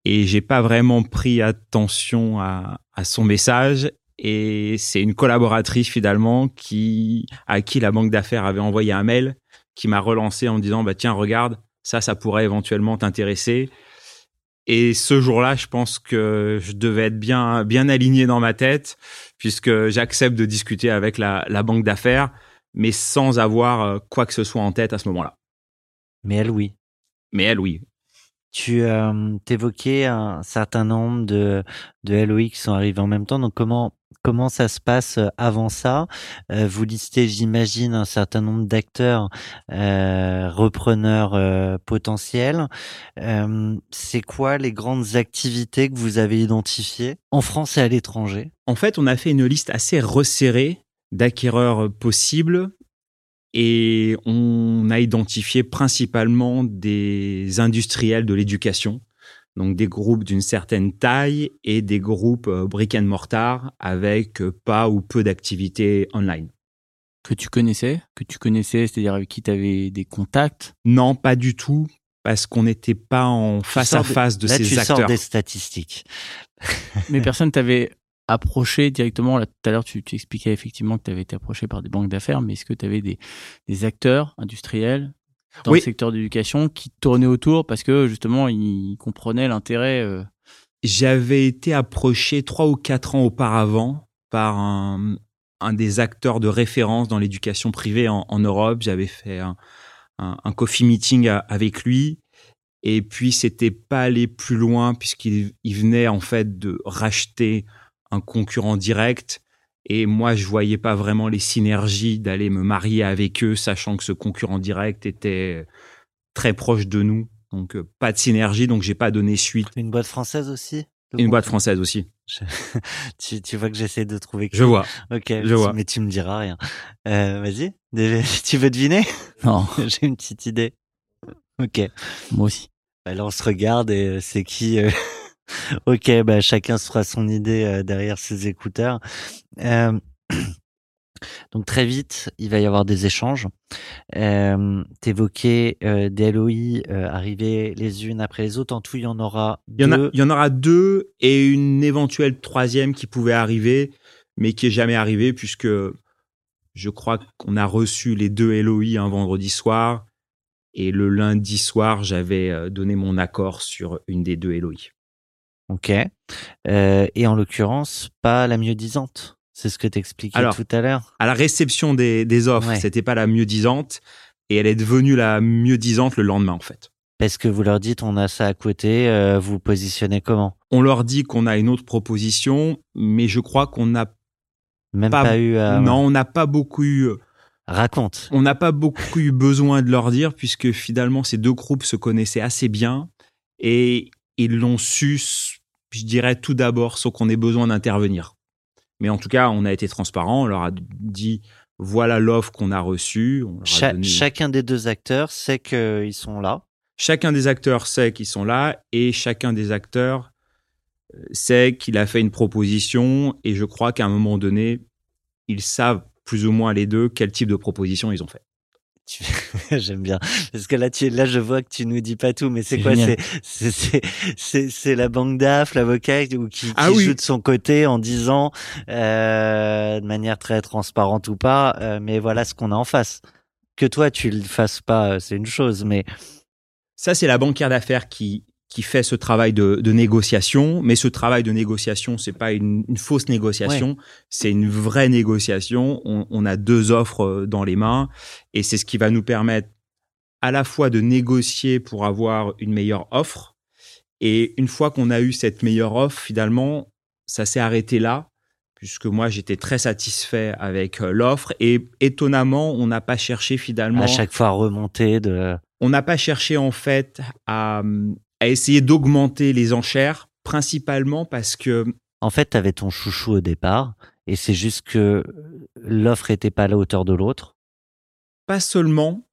et j'ai pas vraiment pris attention à, à son message. Et c'est une collaboratrice finalement qui, à qui la banque d'affaires avait envoyé un mail qui m'a relancé en me disant bah tiens regarde ça ça pourrait éventuellement t'intéresser. Et ce jour-là je pense que je devais être bien bien aligné dans ma tête puisque j'accepte de discuter avec la, la banque d'affaires mais sans avoir euh, quoi que ce soit en tête à ce moment-là. Mais elle oui. Mais elle oui. Tu euh, évoquais un certain nombre de, de LOI qui sont arrivés en même temps. Donc, comment, comment ça se passe euh, avant ça. Euh, Vous listez, j'imagine, un certain nombre d'acteurs euh, repreneurs potentiels. C'est quoi les grandes activités que vous avez identifiées en France et à l'étranger? En fait, on a fait une liste assez resserrée d'acquéreurs possibles et on a identifié principalement des industriels de l'éducation donc des groupes d'une certaine taille et des groupes euh, brick and mortar avec euh, pas ou peu d'activités online. Que tu connaissais Que tu connaissais, c'est-à-dire avec qui tu avais des contacts? Non, pas du tout, parce qu'on n'était pas en face à face de là, ces tu acteurs. Sors des statistiques. Mais personne t'avait approché directement Là, tout à l'heure, tu, tu, expliquais effectivement que tu avais été approché par des banques d'affaires, mais est-ce que tu avais des, des acteurs industriels dans Oui. le secteur d'éducation qui tournaient autour parce que justement ils comprenaient l'intérêt euh, J'avais été approché trois ou quatre ans auparavant par un, un des acteurs de référence dans l'éducation privée en, en Europe. J'avais fait un, un, un coffee meeting avec lui. Et puis, c'était pas aller plus loin puisqu'il il venait en fait de racheter un concurrent direct. Et moi, je voyais pas vraiment les synergies d'aller me marier avec eux, sachant que ce concurrent direct était très proche de nous Donc euh, pas de synergie, donc j'ai pas donné suite. Une boîte française aussi Une boîte française aussi. tu, tu vois que j'essaie de trouver. Je vois. Ok, je vois. mais tu me diras rien. Euh, Vas-y, tu veux deviner? Non, J'ai une petite idée. Ok. moi aussi. Bah, là, on se regarde et euh, c'est qui euh, Ok, bah, chacun se fera son idée euh, derrière ses écouteurs. Donc très vite, il va y avoir des échanges. Euh, T'évoquais euh, des LOI euh, arriver les unes après les autres. En tout, il y en aura Il y, en a, deux. il y en aura deux et une éventuelle troisième qui pouvait arriver, mais qui est jamais arrivée puisque je crois qu'on a reçu les deux LOI un vendredi soir et le lundi soir, j'avais euh, donné mon accord sur une des deux LOI. Ok. Euh, et en l'occurrence, pas la mieux disante. C'est ce que t'expliquais tout à l'heure. À la réception des, des offres, Ouais. c'était pas la mieux disante et elle est devenue la mieux disante le lendemain en fait. Parce que vous leur dites, on a ça à côté, euh, vous positionnez comment? On leur dit qu'on a une autre proposition, mais je crois qu'on n'a Même Pas- pas, eu à... non, on n'a pas beaucoup eu Raconte. on n'a pas beaucoup eu besoin de leur dire puisque finalement ces deux groupes se connaissaient assez bien et ils l'ont su, je dirais tout d'abord, sans qu'on ait besoin d'intervenir. Mais en tout cas, on a été transparent, on leur a dit voilà l'offre qu'on a reçue. on leur a Cha- donné- Chacun des deux acteurs sait qu'ils sont là. Chacun des acteurs sait qu'ils sont là et chacun des acteurs euh, sait qu'il a fait une proposition et je crois qu'à un moment donné, ils savent plus ou moins les deux quel type de proposition ils ont fait. Tu- J'aime bien. Parce que là, tu, là, je vois que tu nous dis pas tout, mais c'est quoi. C'est, c'est, c'est, c'est, la banque d'AF, l'avocat, ou qui, qui Ah oui. joue de son côté en disant, euh, de manière très transparente ou pas, euh, mais voilà ce qu'on a en face. Que toi, tu le fasses pas, euh, c'est une chose, mais Ça, c'est la banquière d'affaires qui, qui fait ce travail de, de négociation. Mais ce travail de négociation, c'est pas une, une fausse négociation, c'est une vraie négociation. On, on a deux offres euh, dans les mains et c'est ce qui va nous permettre à la fois de négocier pour avoir une meilleure offre. Et une fois qu'on a eu cette meilleure offre, finalement, ça s'est arrêté là, puisque moi, j'étais très satisfait avec euh, l'offre. Et étonnamment, on n'a pas cherché finalement à chaque fois remonter de. on n'a pas cherché en fait à, à essayer d'augmenter les enchères, principalement parce que En fait, tu avais ton chouchou au départ, et c'est juste que l'offre était pas à la hauteur de l'autre. pas seulement,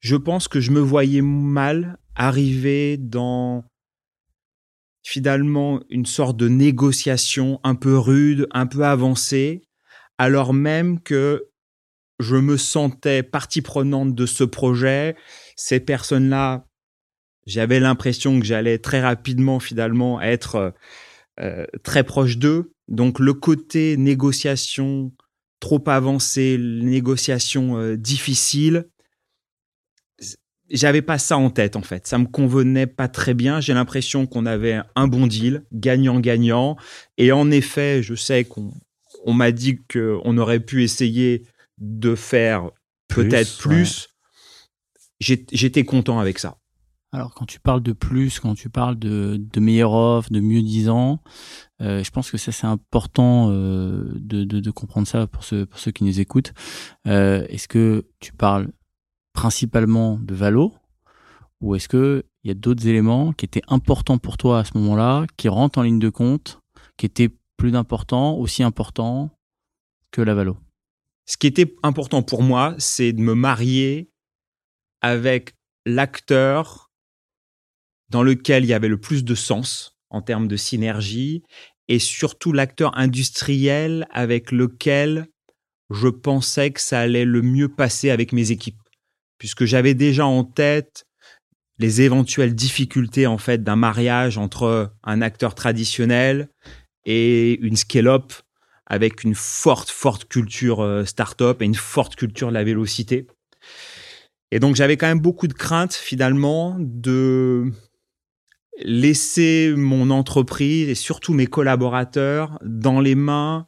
je pense que je me voyais mal arriver dans finalement une sorte de négociation un peu rude, un peu avancée, alors même que je me sentais partie prenante de ce projet. Ces personnes-là, j'avais l'impression que j'allais très rapidement finalement être euh, très proche d'eux. Donc le côté négociation trop avancé, négociation euh, difficile, j'avais pas ça en tête en fait. Ça me convenait pas très bien. J'ai l'impression qu'on avait un bon deal, gagnant-gagnant. Et en effet, je sais qu'on on m'a dit qu'on aurait pu essayer de faire Plus, peut-être plus. J'ai- J'étais content avec ça. Alors, quand tu parles de plus, quand tu parles de, de meilleure offre, de mieux disant, euh, je pense que ça, c'est important euh, de, de, de comprendre ça pour ceux, pour ceux qui nous écoutent. Euh, est-ce que tu parles principalement de Valo ou est-ce qu'il y a d'autres éléments qui étaient importants pour toi à ce moment-là, qui rentrent en ligne de compte, qui étaient plus importants, aussi importants que la Valo? Ce qui était important pour moi, c'est de me marier avec l'acteur dans lequel il y avait le plus de sens en termes de synergie et surtout l'acteur industriel avec lequel je pensais que ça allait le mieux passer avec mes équipes puisque j'avais déjà en tête les éventuelles difficultés en fait d'un mariage entre un acteur traditionnel et une scale-up avec une forte, forte culture euh, start-up et une forte culture de la vélocité. Et donc, j'avais quand même beaucoup de craintes, finalement, de laisser mon entreprise et surtout mes collaborateurs dans les mains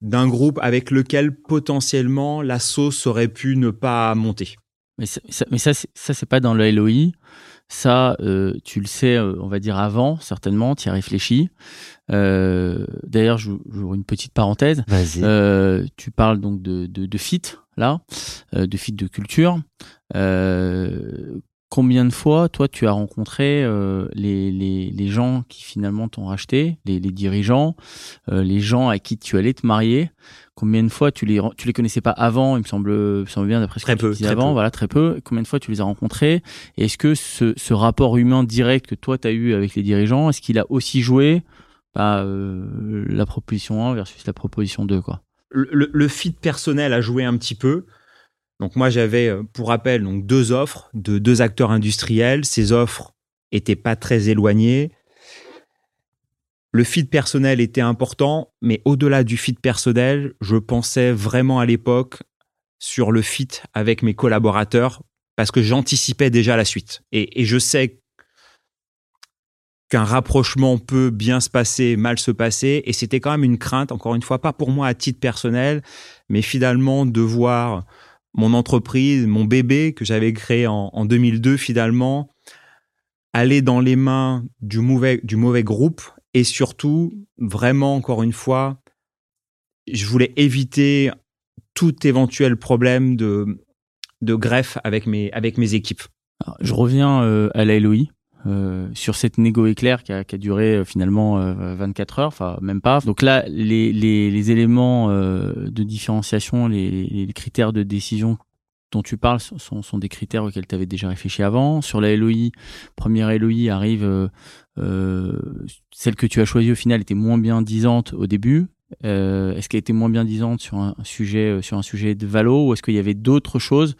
d'un groupe avec lequel potentiellement la sauce aurait pu ne pas monter. Mais ça, ça- mais ça, c'est- ça c'est pas dans le LOI. Ça, euh, tu le sais, euh, on va dire avant, certainement, tu y as réfléchi. Euh, D'ailleurs, je j'ouvre une petite parenthèse. Vas-y. Euh, tu parles donc de, de, de fit, là, euh, de fit de culture. Combien de fois, toi, tu as rencontré euh, les, les, les, gens qui finalement t'ont racheté, les, les dirigeants, euh, les gens à qui tu allais te marier? Combien de fois tu les tu les connaissais pas avant? Il me semble, me semble bien d'après ce que tu disais avant, peu. voilà, très peu. Combien de fois tu les as rencontrés? Et est-ce que ce, ce rapport humain direct que toi tu as eu avec les dirigeants, est-ce qu'il a aussi joué bah, euh, la proposition 1 versus la proposition 2 quoi? Le, le, le fit personnel a joué un petit peu. Donc moi j'avais, euh, pour rappel, donc deux offres de deux acteurs industriels. Ces offres étaient pas très éloignées. Le fit personnel était important, mais au-delà du fit personnel, je pensais vraiment à l'époque sur le fit avec mes collaborateurs parce que j'anticipais déjà la suite. Et, et je sais qu'un rapprochement peut bien se passer, mal se passer, et c'était quand même une crainte, encore une fois, pas pour moi à titre personnel, mais finalement de voir mon entreprise, mon bébé que j'avais créé en, en, 2002 finalement, aller dans les mains du mauvais, groupe et surtout, vraiment, encore une fois, je voulais éviter tout éventuel problème de, de greffe avec mes, avec mes équipes. Je reviens euh, à la LOI. Euh, sur cette négo éclair qui a, qui a duré euh, finalement 24 heures, enfin même pas. Donc là, les, les, éléments euh, de différenciation, les, les, critères de décision dont tu parles sont, sont des critères auxquels tu avais déjà réfléchi avant. Sur la LOI, première LOI arrive, euh, celle que tu as choisie au final était moins bien disante au début. Euh, est-ce qu'elle était moins bien disante sur un sujet sur un sujet de valo ou est-ce qu'il y avait d'autres choses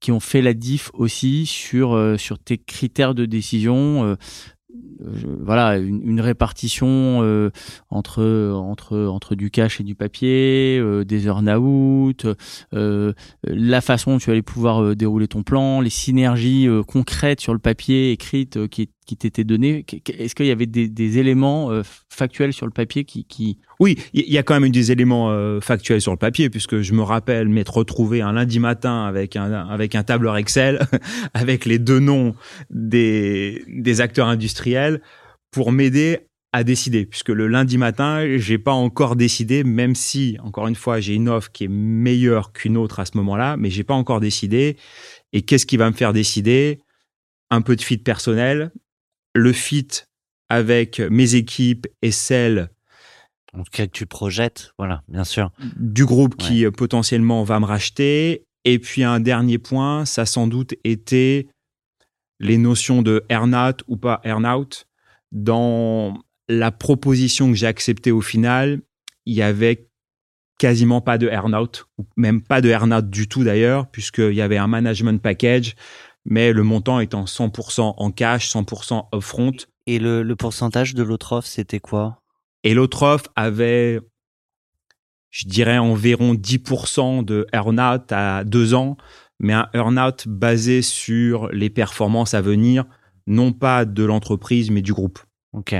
qui ont fait la diff aussi sur euh, sur tes critères de décision euh, voilà une, une répartition euh, entre entre entre du cash et du papier, euh, des earn-out, euh, la façon dont tu allais pouvoir dérouler ton plan, les synergies concrètes sur le papier écrites qui qui t'étaient données. Est-ce qu'il y avait des, éléments factuels sur le papier qui. Oui, il y a quand même des éléments factuels sur le papier puisque je me rappelle m'être retrouvé un lundi matin avec un avec un tableur Excel avec les deux noms des des acteurs industriels pour m'aider à décider, puisque le lundi matin, j'ai pas encore décidé, même si, encore une fois, j'ai une offre qui est meilleure qu'une autre à ce moment-là, mais j'ai pas encore décidé. Et qu'est-ce qui va me faire décider? Un peu de fit personnel, le fit avec mes équipes et celles en tout cas que tu projettes, voilà, bien sûr. Du groupe ouais. qui potentiellement va me racheter. Et puis un dernier point, ça sans doute été les notions de earn-out ou pas earn-out dans la proposition que j'ai acceptée au final, il y avait quasiment pas de earn-out, ou même pas de earn-out du tout d'ailleurs, puisqu'il y avait un management package, mais le montant étant 100% en cash, 100% upfront. Et le, le pourcentage de l'autre offre, c'était quoi? Et l'autre offre avait, je dirais, environ 10% de earn-out à deux ans, mais un earn-out basé sur les performances à venir, non pas de l'entreprise, mais du groupe. Ok.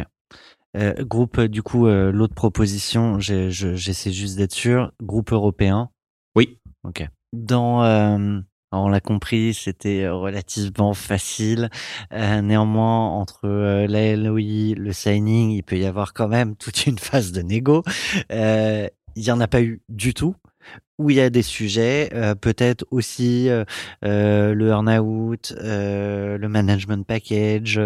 Euh, groupe, du coup, euh, l'autre proposition, j'essaie juste d'être sûr, groupe européen? Oui. Ok. Dans, euh, on l'a compris, c'était relativement facile. Euh, néanmoins, entre la LOI, le signing, il peut y avoir quand même toute une phase de négo. il y en a pas eu du tout où il y a des sujets, euh, peut-être aussi euh, euh, le earn-out, le management package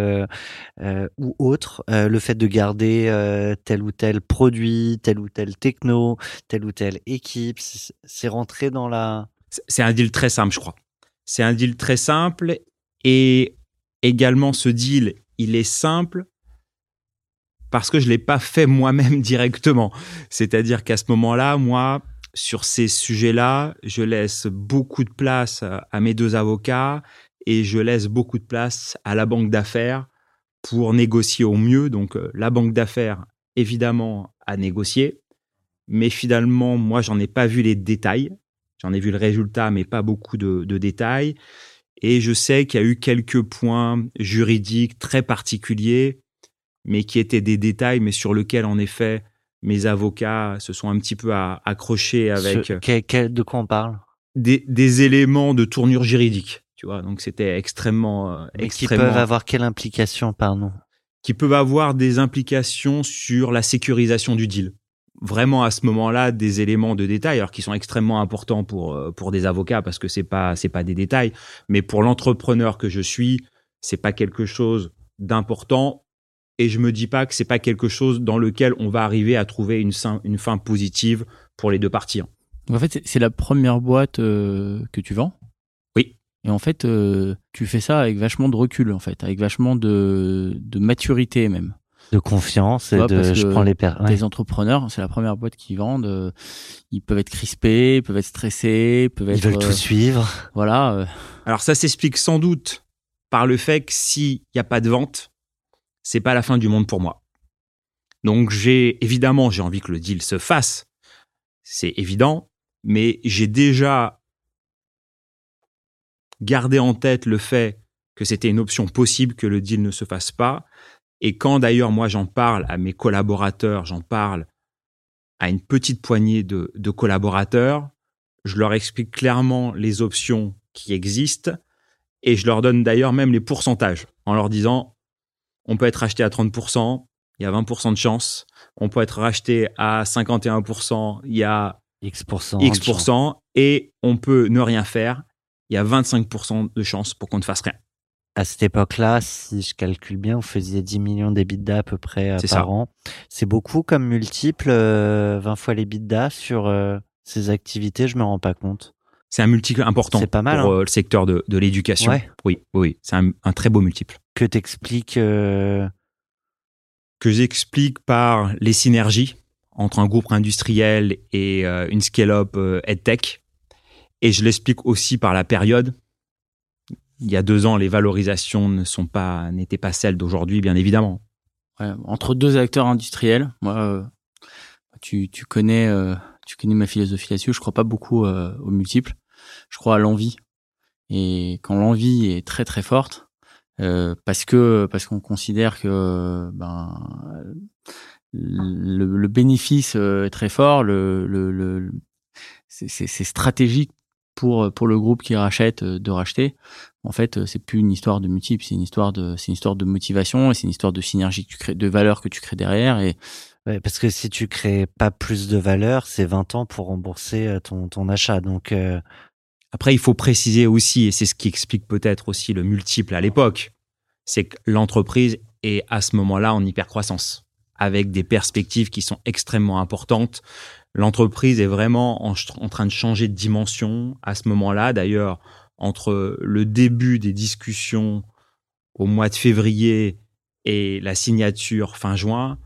ou autre, le fait de garder tel ou tel produit, tel ou tel techno, telle ou telle équipe, c'est rentré dans la... C'est un deal très simple, je crois. C'est un deal très simple et également ce deal, il est simple parce que je l'ai pas fait moi-même directement. C'est-à-dire qu'à ce moment-là, moi, sur ces sujets-là, je laisse beaucoup de place à mes deux avocats et je laisse beaucoup de place à la banque d'affaires pour négocier au mieux. Donc la banque d'affaires, évidemment, à négocier. Mais finalement, moi, j'en ai pas vu les détails. J'en ai vu le résultat, mais pas beaucoup de, de détails. Et je sais qu'il y a eu quelques points juridiques très particuliers, mais qui étaient des détails, mais sur lesquels, en effet, mes avocats se sont un petit peu accrochés avec. Ce, quel, quel, de quoi on parle? des, des, éléments de tournure juridique, tu vois. Donc c'était extrêmement, euh, Mais extrêmement. Qui peuvent avoir quelle implication, pardon? Qui peuvent avoir des implications sur la sécurisation du deal. Vraiment à ce moment-là des éléments de détail, alors qui sont extrêmement importants pour euh, pour des avocats parce que c'est pas c'est pas des détails, mais pour l'entrepreneur que je suis, c'est pas quelque chose d'important et je me dis pas que c'est pas quelque chose dans lequel on va arriver à trouver une, une fin positive pour les deux parties. hein. En fait, c'est- c'est la première boîte euh, que tu vends? Oui. Et en fait, euh, tu fais ça avec vachement de recul, en fait, avec vachement de, de maturité même. De confiance et Ouais, de je prends les ouais. Des entrepreneurs, c'est la première boîte qu'ils vendent. euh, ils peuvent être crispés, ils peuvent être stressés, ils peuvent être. Ils veulent euh, tout suivre. Voilà. euh, Alors ça s'explique sans doute par le fait que s'il n'y a pas de vente, c'est pas la fin du monde pour moi. Donc j'ai évidemment j'ai envie que le deal se fasse, c'est évident, mais j'ai déjà gardé en tête le fait que c'était une option possible que le deal ne se fasse pas. Et quand d'ailleurs moi j'en parle à mes collaborateurs, j'en parle à une petite poignée de, de collaborateurs, je leur explique clairement les options qui existent et je leur donne d'ailleurs même les pourcentages en leur disant on peut être racheté à 30%, il y a 20% de chance, on peut être racheté à 51%, il y a X%. X%, et on peut ne rien faire, il y a 25% de chance pour qu'on ne fasse rien. À cette époque-là, si je calcule bien, vous faisiez 10 millions d'EBITDA à peu près euh, par ça. an. C'est beaucoup comme multiple, euh, 20 fois l'EBITDA sur euh, ces activités, je me rends pas compte. C'est un multiple important C'est pas mal, pour hein. euh, le secteur de, de l'éducation. Ouais. Oui, oui, c'est un, un très beau multiple. Que t'expliques euh, que j'explique par les synergies entre un groupe industriel et euh, une scale-up euh, EdTech. Et je l'explique aussi par la période. Il y a deux ans, les valorisations ne sont pas, n'étaient pas celles d'aujourd'hui, bien évidemment. ouais, entre deux acteurs industriels, moi, euh, tu, tu connais, euh, tu connais ma philosophie là-dessus. Je crois pas beaucoup euh, aux multiples. Je crois à l'envie. Et quand l'envie est très très forte, euh, parce que parce qu'on considère que ben le, le bénéfice euh, est très fort, le, le, le c'est- stratégique pour pour le groupe qui rachète euh, de racheter. En fait, euh, c'est plus une histoire de multiples, c'est une histoire de c'est une histoire de motivation et c'est une histoire de synergie que tu crées, de valeur que tu crées derrière et ouais, parce que si tu crées pas plus de valeur, c'est 20 ans pour rembourser euh, ton, ton achat. Donc, euh, Après, il faut préciser aussi, et c'est ce qui explique peut-être aussi le multiple à l'époque, c'est que l'entreprise est à ce moment-là en hypercroissance, avec des perspectives qui sont extrêmement importantes. L'entreprise est vraiment en, train de changer de dimension à ce moment-là. D'ailleurs, entre le début des discussions au mois de février et la signature fin juin,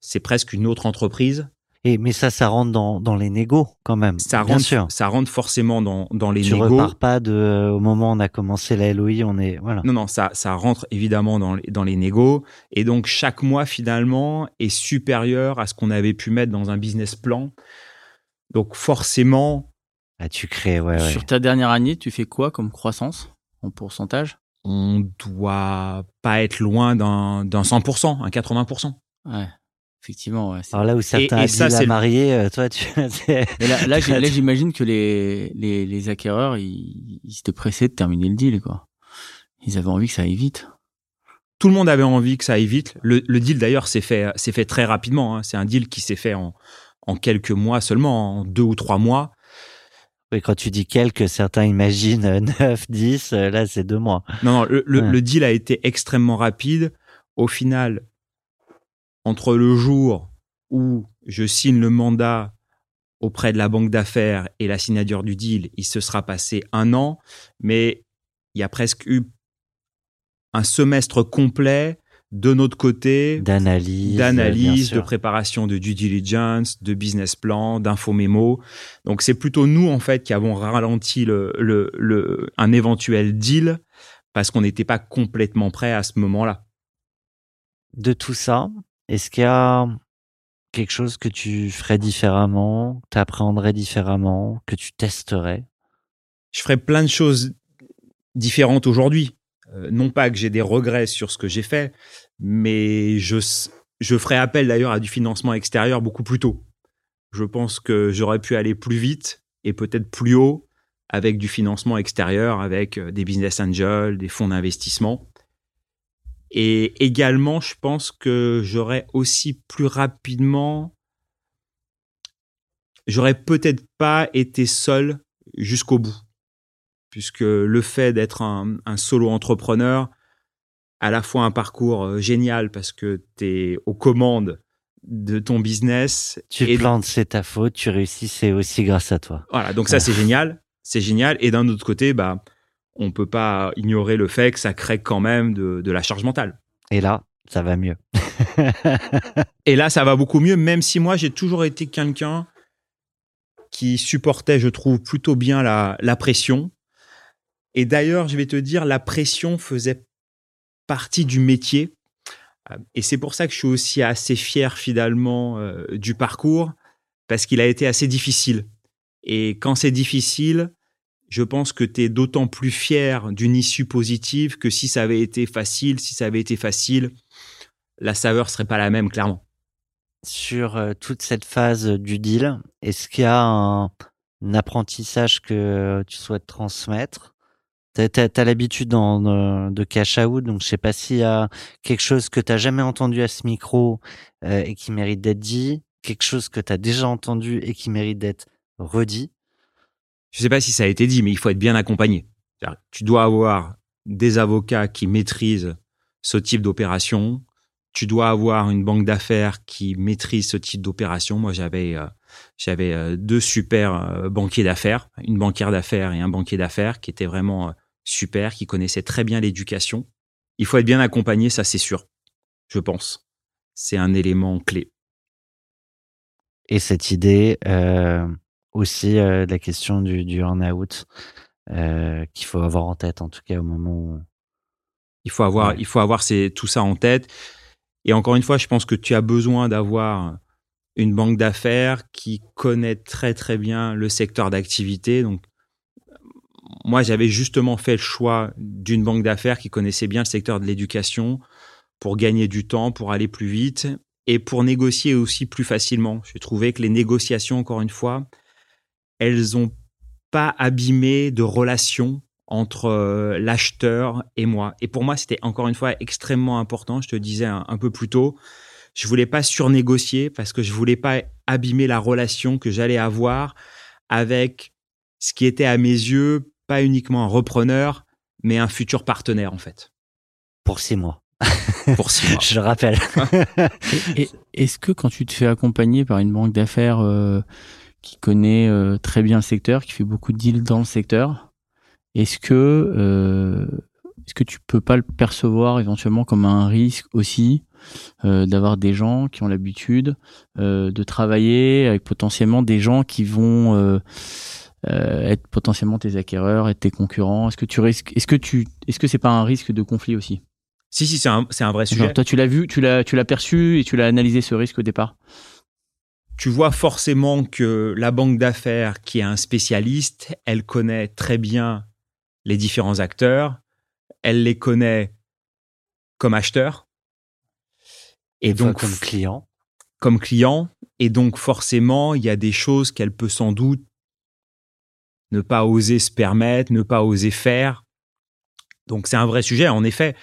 c'est presque une autre entreprise et, mais ça, ça rentre dans, dans les négos quand même. ça bien rentre, sûr. ça rentre forcément dans, dans les tu négos. repars pas de, euh, au moment où on a commencé la LOI, on est, voilà. Non, non, ça, ça rentre évidemment dans les, dans les négos. Et donc, chaque mois, finalement, est supérieur à ce qu'on avait pu mettre dans un business plan. Donc, forcément, Ah, tu crées, ouais, ouais. sur ta dernière année, tu fais quoi comme croissance en pourcentage? On doit pas être loin d'un d'un 100%, un 80%. Ouais, effectivement. Ouais, c'est- Alors là où certains et et, ça, la le- mariée, euh, toi, tu, là, là, j'imagine que les, les, les acquéreurs, ils, ils étaient pressés de terminer le deal, quoi. Ils avaient envie que ça aille vite. Tout le monde avait envie que ça aille vite. Le, le deal, d'ailleurs, s'est fait, s'est fait très rapidement. hein. C'est un deal qui s'est fait en, en quelques mois seulement, en deux ou trois mois. oui, quand tu dis quelques, certains imaginent euh, 9, 10, euh, là, c'est deux mois. Non, non, le, le- Ouais. le deal a été extrêmement rapide. Au final, entre le jour où je signe le mandat auprès de la banque d'affaires et la signature du deal, il se sera passé un an, mais il y a presque eu un semestre complet de notre côté D'analyse. d'analyse, de préparation de due diligence, de business plan, d'info mémo. Donc c'est plutôt nous en fait qui avons ralenti le, le, le un éventuel deal parce qu'on n'était pas complètement prêt à ce moment-là. De tout ça, est-ce qu'il y a quelque chose que tu ferais différemment, tu appréhenderais différemment, que tu testerais? Je ferai plein de choses différentes aujourd'hui. Euh, non pas que j'ai des regrets sur ce que j'ai fait, mais je je ferai appel d'ailleurs à du financement extérieur beaucoup plus tôt. Je pense que j'aurais pu aller plus vite et peut-être plus haut avec du financement extérieur, avec euh, des business angels, des fonds d'investissement. Et également, je pense que j'aurais aussi plus rapidement j'aurais peut-être pas été seul jusqu'au bout. Puisque le fait d'être un, un solo entrepreneur, à la fois un parcours euh, génial parce que tu es aux commandes de ton business. Tu et plantes, c'est ta faute. Tu réussis, c'est aussi grâce à toi. Voilà, donc ça c'est génial, c'est génial. Et d'un autre côté, bah, on peut pas ignorer le fait que ça crée quand même de, de la charge mentale. Et là, ça va mieux. Et là, ça va beaucoup mieux, même si moi j'ai toujours été quelqu'un qui supportait, je trouve, plutôt bien la, la pression. Et d'ailleurs, je vais te dire, la pression faisait partie du métier. Euh, Et c'est pour ça que je suis aussi assez fier finalement euh, du parcours, parce qu'il a été assez difficile. Et quand c'est difficile, je pense que tu es d'autant plus fier d'une issue positive que si ça avait été facile, si ça avait été facile, la saveur serait pas la même, clairement. Sur euh, toute cette phase du deal, est-ce qu'il y a un, apprentissage que tu souhaites transmettre? T'as as, l'habitude dans- de, cash out, donc je sais pas s'il y a quelque chose que t'as jamais entendu à ce micro euh, et qui mérite d'être dit, quelque chose que t'as déjà entendu et qui mérite d'être redit. Je sais pas si ça a été dit, mais il faut être bien accompagné. Tu dois avoir des avocats qui maîtrisent ce type d'opération. Tu dois avoir une banque d'affaires qui maîtrise ce type d'opération. Moi, j'avais euh, j'avais euh, deux super euh, banquiers d'affaires, une banquière d'affaires et un banquier d'affaires qui étaient vraiment super, qui connaissaient très bien l'éducation. Il faut être bien accompagné, ça c'est sûr. Je pense. C'est un élément clé. Et cette idée aussi euh, la question du, du earn-out euh, qu'il faut avoir en tête, en tout cas au moment où... Il faut avoir, Ouais. il faut avoir ces- tout ça en tête. Et encore une fois, je pense que tu as besoin d'avoir une banque d'affaires qui connaît très très bien le secteur d'activité. Donc, moi, j'avais justement fait le choix d'une banque d'affaires qui connaissait bien le secteur de l'éducation pour gagner du temps, pour aller plus vite et pour négocier aussi plus facilement. J'ai trouvé que les négociations, encore une fois, elles ont pas abîmé de relation entre euh, l'acheteur et moi. Et pour moi, c'était encore une fois extrêmement important. Je te disais un, un peu plus tôt, je voulais pas surnégocier parce que je voulais pas abîmer la relation que j'allais avoir avec ce qui était à mes yeux pas uniquement un repreneur, mais un futur partenaire en fait. Pour six mois. Pour six mois. Je le rappelle. Est-ce que quand tu te fais accompagner par une banque d'affaires euh, qui connaît euh, très bien le secteur, qui fait beaucoup de deals dans le secteur, est-ce que euh, est-ce que tu peux pas le percevoir éventuellement comme un risque aussi euh, d'avoir des gens qui ont l'habitude euh, de travailler avec potentiellement des gens qui vont être potentiellement tes acquéreurs, être tes concurrents? Est-ce que tu risques Est-ce que tu est-ce que c'est pas un risque de conflit aussi? Si si, c'est un, c'est un vrai sujet. Genre, Toi, tu l'as vu, tu l'as tu l'as perçu et tu l'as analysé ce risque au départ. Tu vois forcément que la banque d'affaires qui est un spécialiste, elle connaît très bien les différents acteurs, elle les connaît comme acheteurs et donc comme client. comme client et donc forcément il y a des choses qu'elle peut sans doute ne pas oser se permettre, ne pas oser faire. Donc c'est un vrai sujet en effet.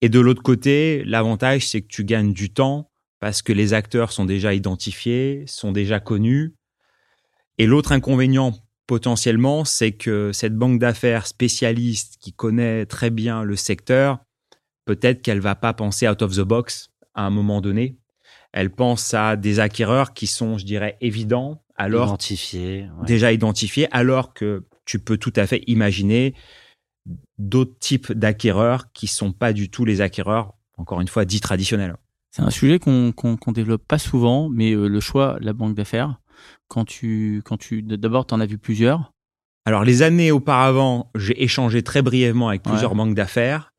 Et de l'autre côté, l'avantage c'est que tu gagnes du temps parce que les acteurs sont déjà identifiés, sont déjà connus. Et l'autre inconvénient potentiellement, c'est que cette banque d'affaires spécialiste qui connaît très bien le secteur, peut-être qu'elle va pas penser out of the box à un moment donné. Elle pense à des acquéreurs qui sont, je dirais, évidents, alors ouais. déjà identifiés, alors que tu peux tout à fait imaginer d'autres types d'acquéreurs qui sont pas du tout les acquéreurs, encore une fois, dits traditionnels. C'est un sujet qu'on qu'on développe pas souvent, mais euh, le choix, la banque d'affaires, quand tu, quand tu, d'abord, tu en as vu plusieurs. Alors, les années auparavant, j'ai échangé très brièvement avec Ouais. plusieurs banques d'affaires.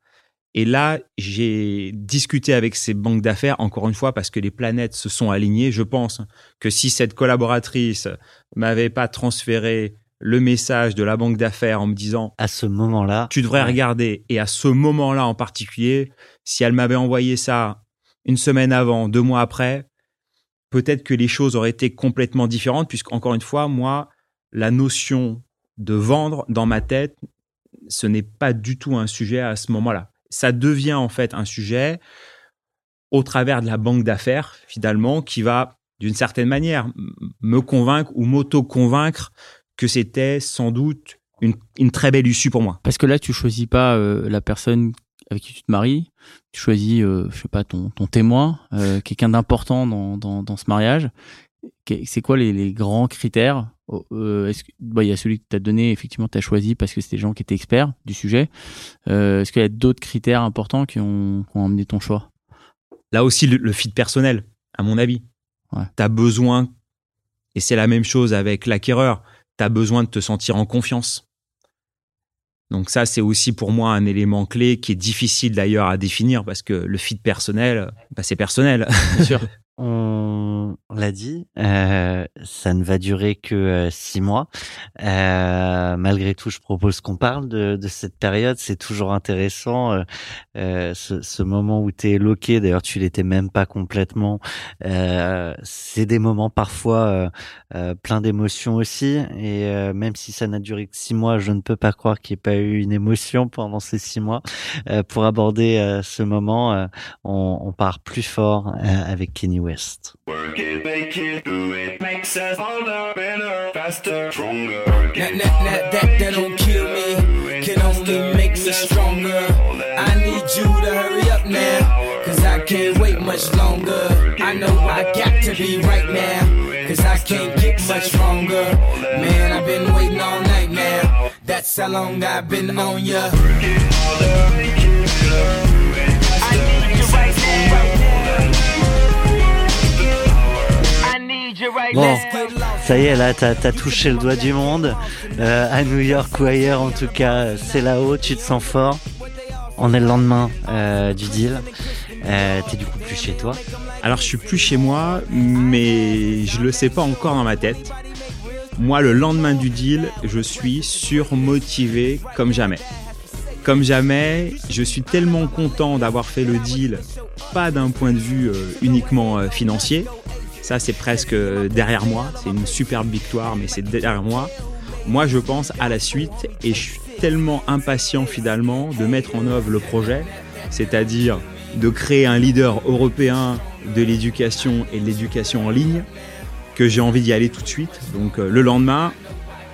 Et là, j'ai discuté avec ces banques d'affaires, encore une fois, parce que les planètes se sont alignées. Je pense que si cette collaboratrice m'avait pas transféré le message de la banque d'affaires en me disant À ce moment-là. tu devrais ouais. regarder, et à ce moment-là en particulier, si elle m'avait envoyé ça une semaine avant, deux mois après, peut-être que les choses auraient été complètement différentes, puisqu'encore une fois, moi, la notion de vendre dans ma tête, ce n'est pas du tout un sujet à ce moment-là. Ça devient en fait un sujet au travers de la banque d'affaires, finalement, qui va d'une certaine manière, me convaincre ou m'auto-convaincre que c'était sans doute une, une, très belle issue pour moi. Parce que là, tu choisis pas euh, la personne avec qui tu te maries, tu choisis, euh, je sais pas, ton, ton témoin, euh, quelqu'un d'important dans, dans, dans, ce mariage. C'est quoi les, les, grands critères euh, est-ce que, bah, Il y a celui que tu as donné, effectivement, tu as choisi parce que c'était des gens qui étaient experts du sujet. Euh, Est-ce qu'il y a d'autres critères importants qui ont, qui ont amené ton choix? Là aussi, le, le fit personnel, à mon avis. Ouais. Tu as besoin, et c'est la même chose avec l'acquéreur, tu as besoin de te sentir en confiance. Donc ça, c'est aussi pour moi un élément clé qui est difficile d'ailleurs à définir parce que le fit personnel, bah, c'est personnel. Bien sûr. On l'a dit, euh, ça ne va durer que euh, six mois. Euh, malgré tout, je propose qu'on parle de, de, cette période. C'est toujours intéressant, euh, euh, ce, ce, moment où tu es loqué. D'ailleurs, tu l'étais même pas complètement. C'est des moments parfois plein d'émotions aussi. Et même si ça n'a duré que six mois, je ne peux pas croire qu'il n'y ait pas eu une émotion pendant ces six mois. pour aborder ce moment, on, on, part plus fort avec Kenny West. West. Work it, make it, do it, makes us harder, better, faster, stronger. That, that, that, that, that don't kill me, can only make me stronger. I need you to hurry up now, cause I can't wait much longer. I know I got to be right now, cause I can't get much stronger. Man, I've been waiting all night now, that's how long I've been on ya. I need you right now. Bon, ça y est, là, t'as as touché le doigt du monde. Euh, à New York ou ailleurs, en tout cas, c'est là-haut, tu te sens fort. On est le lendemain euh, du deal. Euh, T'es du coup plus chez toi Alors, je suis plus chez moi, mais je le sais pas encore dans ma tête. Moi, le lendemain du deal, je suis surmotivé comme jamais. Comme jamais, je suis tellement content d'avoir fait le deal, pas d'un point de vue euh, uniquement euh, financier, ça, c'est presque derrière moi. C'est une superbe victoire, mais c'est derrière moi. Moi, je pense à la suite et je suis tellement impatient finalement de mettre en œuvre le projet, c'est-à-dire de créer un leader européen de l'éducation et de l'éducation en ligne, que j'ai envie d'y aller tout de suite. Donc euh, le lendemain,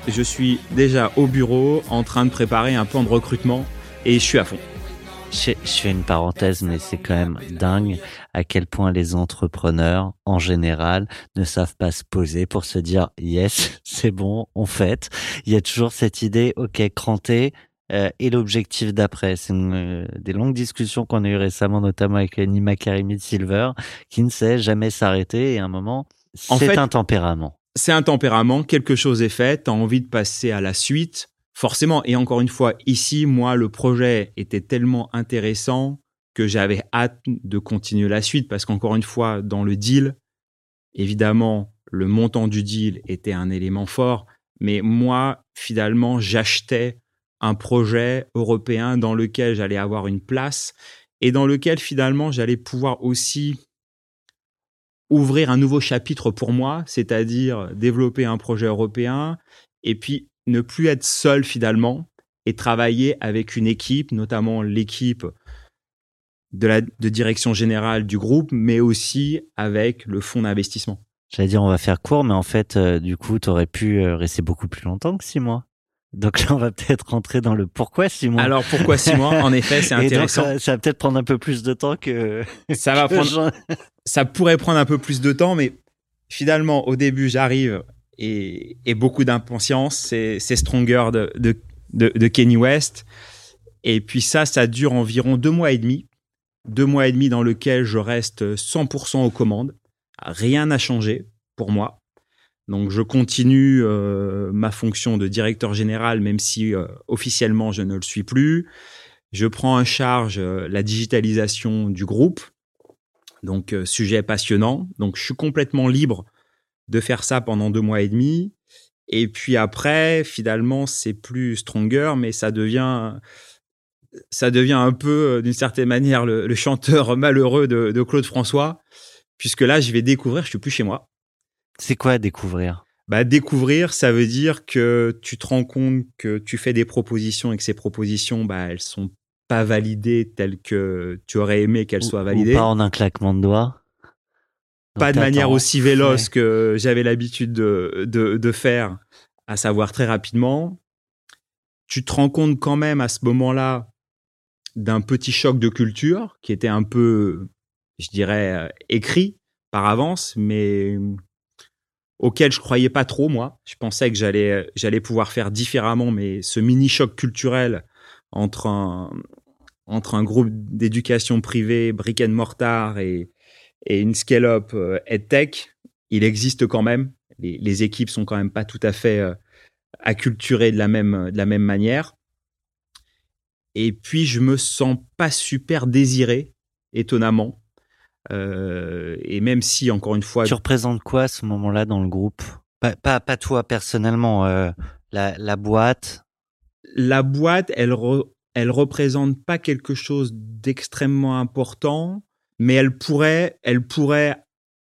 je suis déjà au bureau en train de préparer un plan de recrutement et je suis à fond. Je, fais une parenthèse, mais c'est quand même dingue à quel point les entrepreneurs, en général, ne savent pas se poser pour se dire yes, c'est bon, on fait. Il y a toujours cette idée, ok, cranté, euh, et l'objectif d'après. C'est euh, des longues discussions qu'on a eues récemment, notamment avec Nima Karimi de Silver, qui ne sait jamais s'arrêter. Et à un moment, c'est un tempérament. C'est un tempérament, quelque chose est fait, tu as envie de passer à la suite forcément, et encore une fois, ici, moi, le projet était tellement intéressant que j'avais hâte de continuer la suite. Parce qu'encore une fois, dans le deal, évidemment, le montant du deal était un élément fort, mais moi, finalement, j'achetais un projet européen dans lequel j'allais avoir une place et dans lequel finalement j'allais pouvoir aussi ouvrir un nouveau chapitre pour moi, c'est-à-dire développer un projet européen et puis ne plus être seul finalement et travailler avec une équipe, notamment l'équipe de la de direction générale du groupe, mais aussi avec le fonds d'investissement. J'allais dire on va faire court, mais en fait, euh, du coup, tu aurais pu euh, rester beaucoup plus longtemps que six mois. Donc là, on va peut-être rentrer dans le pourquoi six mois. Alors pourquoi six mois? En effet, c'est intéressant. Donc, ça, ça, va peut-être prendre un peu plus de temps que. Ça va prendre. ça pourrait prendre un peu plus de temps, mais finalement, au début, j'arrive et, beaucoup d'impatience. C'est Stronger de, de, Kenny West. Et puis ça, ça dure environ deux mois et demi. Deux mois et demi dans lequel je reste 100% aux commandes. Rien n'a changé pour moi. Donc je continue euh, ma fonction de directeur général, même si euh, officiellement je ne le suis plus. Je prends en charge euh, la digitalisation du groupe. Donc sujet passionnant. Donc je suis complètement libre de faire ça pendant deux mois et demi. Et puis après, finalement, c'est plus stronger, mais ça devient, ça devient un peu, d'une certaine manière, le, le chanteur malheureux de, de, Claude François, puisque là, je vais découvrir, je suis plus chez moi. C'est quoi découvrir? Bah, découvrir, ça veut dire que tu te rends compte que tu fais des propositions et que ces propositions, bah, elles sont pas validées telles que tu aurais aimé qu'elles soient validées. Ou pas en un claquement de doigts pas de manière aussi véloce Ouais. que j'avais l'habitude de, de, de faire, à savoir très rapidement. Tu te rends compte quand même à ce moment-là d'un petit choc de culture qui était un peu, je dirais, euh, écrit par avance, mais auquel je croyais pas trop moi. Je pensais que j'allais j'allais pouvoir faire différemment, mais ce mini choc culturel entre un entre un groupe d'éducation privée brick and mortar et et une scale-up euh, EdTech, il existe quand même. Les, les équipes sont quand même pas tout à fait euh, acculturées de la même de la même manière. Et puis je me sens pas super désiré, étonnamment. Euh, et même si encore une fois, Tu représentes quoi à ce moment-là dans le groupe? Pas, pas, pas toi personnellement, euh, la, la boîte? la boîte, elle, re- elle représente pas quelque chose d'extrêmement important, mais elle pourrait, elle pourrait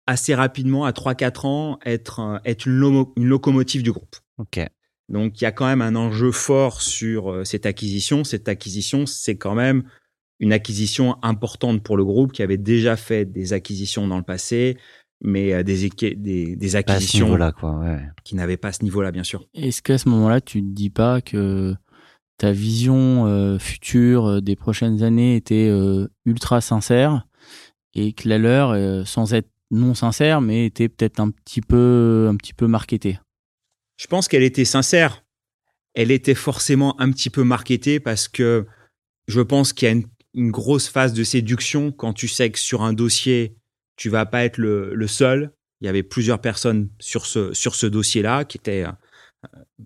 assez rapidement, à 3-4 ans, être, un- être une, lomo- une locomotive du groupe. Ok. Donc il y a quand même un enjeu fort sur euh, cette acquisition. Cette acquisition, c'est quand même une acquisition importante pour le groupe qui avait déjà fait des acquisitions dans le passé, mais euh, des, des, des Pas à ce acquisitions niveau-là, quoi. Ouais. qui n'avaient pas ce niveau-là, bien sûr. Est-ce qu'à ce moment-là, tu te dis pas que ta vision euh, future euh, des prochaines années était euh, ultra sincère et que la leur, euh, sans être non sincère, mais était peut-être un petit peu, un petit peu marketée Je pense qu'elle était sincère. Elle était forcément un petit peu marketée parce que je pense qu'il y a une, une grosse phase de séduction quand tu sais que sur un dossier, tu vas pas être le, le seul. Il y avait plusieurs personnes sur ce, sur ce dossier-là qui étaient, euh,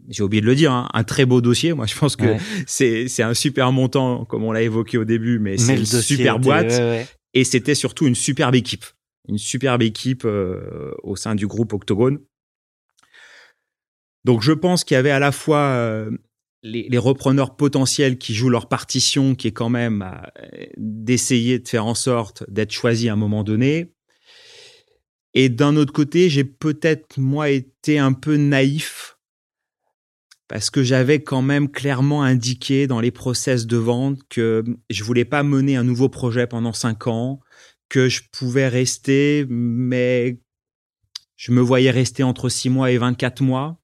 j'ai oublié de le dire, hein, un très beau dossier. Moi, je pense que Ouais. c'est c'est un super montant, comme on l'a évoqué au début, mais, c'est une super boîte ouais, ouais. Et c'était surtout une superbe équipe. Une superbe équipe euh, au sein du groupe Octogone. Donc je pense qu'il y avait à la fois euh, les, repreneurs potentiels qui jouent leur partition, qui est quand même euh, d'essayer de faire en sorte d'être choisi à un moment donné. Et d'un autre côté, j'ai peut-être, moi, été un peu naïf parce que j'avais quand même clairement indiqué dans les process de vente que je voulais pas mener un nouveau projet pendant cinq ans, que je pouvais rester, mais je me voyais rester entre six mois et 24 mois.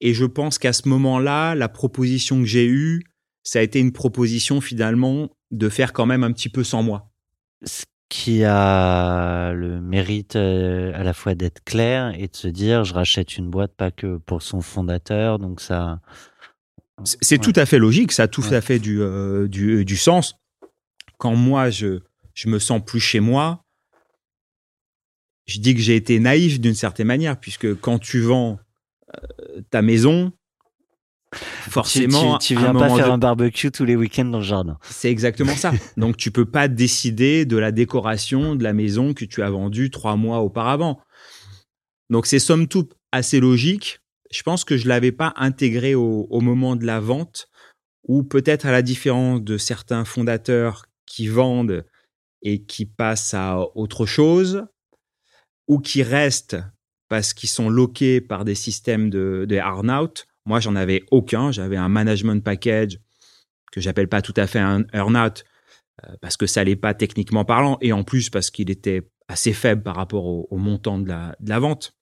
Et je pense qu'à ce moment-là, la proposition que j'ai eue, ça a été une proposition finalement de faire quand même un petit peu sans moi. Qui a le mérite euh, à la fois d'être clair et de se dire je rachète une boîte pas que pour son fondateur, donc ça. C'est- C'est Ouais. tout à fait logique, ça a tout Ouais. à fait du, euh, du, du sens. Quand moi, je, je me sens plus chez moi, je dis que j'ai été naïf d'une certaine manière, puisque quand tu vends euh, ta maison, forcément, tu, tu viens pas faire de- un barbecue tous les week-ends dans le jardin. C'est exactement ça. Donc tu peux pas décider de la décoration de la maison que tu as vendue trois mois auparavant. Donc c'est somme toute assez logique. Je pense que je l'avais pas intégré au, au moment de la vente, ou peut-être à la différence de certains fondateurs qui vendent et qui passent à autre chose, ou qui restent parce qu'ils sont loqués par des systèmes de, de earn-out. Moi, j'en avais aucun. J'avais un management package que j'appelle pas tout à fait un earn-out euh, parce que ça l'est pas techniquement parlant et en plus parce qu'il était assez faible par rapport au, au montant de la, de la vente.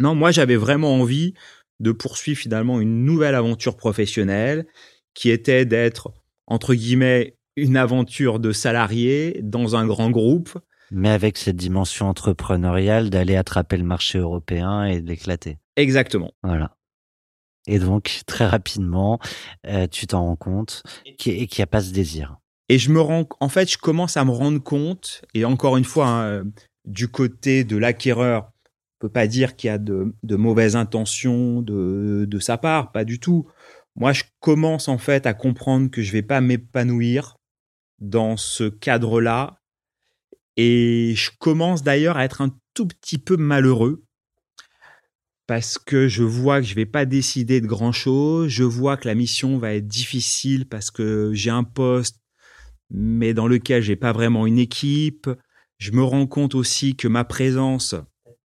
Non, moi j'avais vraiment envie de poursuivre finalement une nouvelle aventure professionnelle qui était d'être entre guillemets une aventure de salarié dans un grand groupe. Mais avec cette dimension entrepreneuriale d'aller attraper le marché européen et de l'éclater. Exactement. Voilà. Et donc, très rapidement, euh, tu t'en rends compte qu'il n'y a pas ce désir. Et je me rends, en fait, je commence à me rendre compte, et encore une fois, hein, du côté de l'acquéreur, on peut pas dire qu'il y a de, de mauvaises intentions de, de sa part, pas du tout. Moi, je commence en fait à comprendre que je vais pas m'épanouir dans ce cadre-là, et je commence d'ailleurs à être un tout petit peu malheureux parce que je vois que je vais pas décider de grand chose, je vois que la mission va être difficile parce que j'ai un poste mais dans lequel j'ai pas vraiment une équipe. Je me rends compte aussi que ma présence,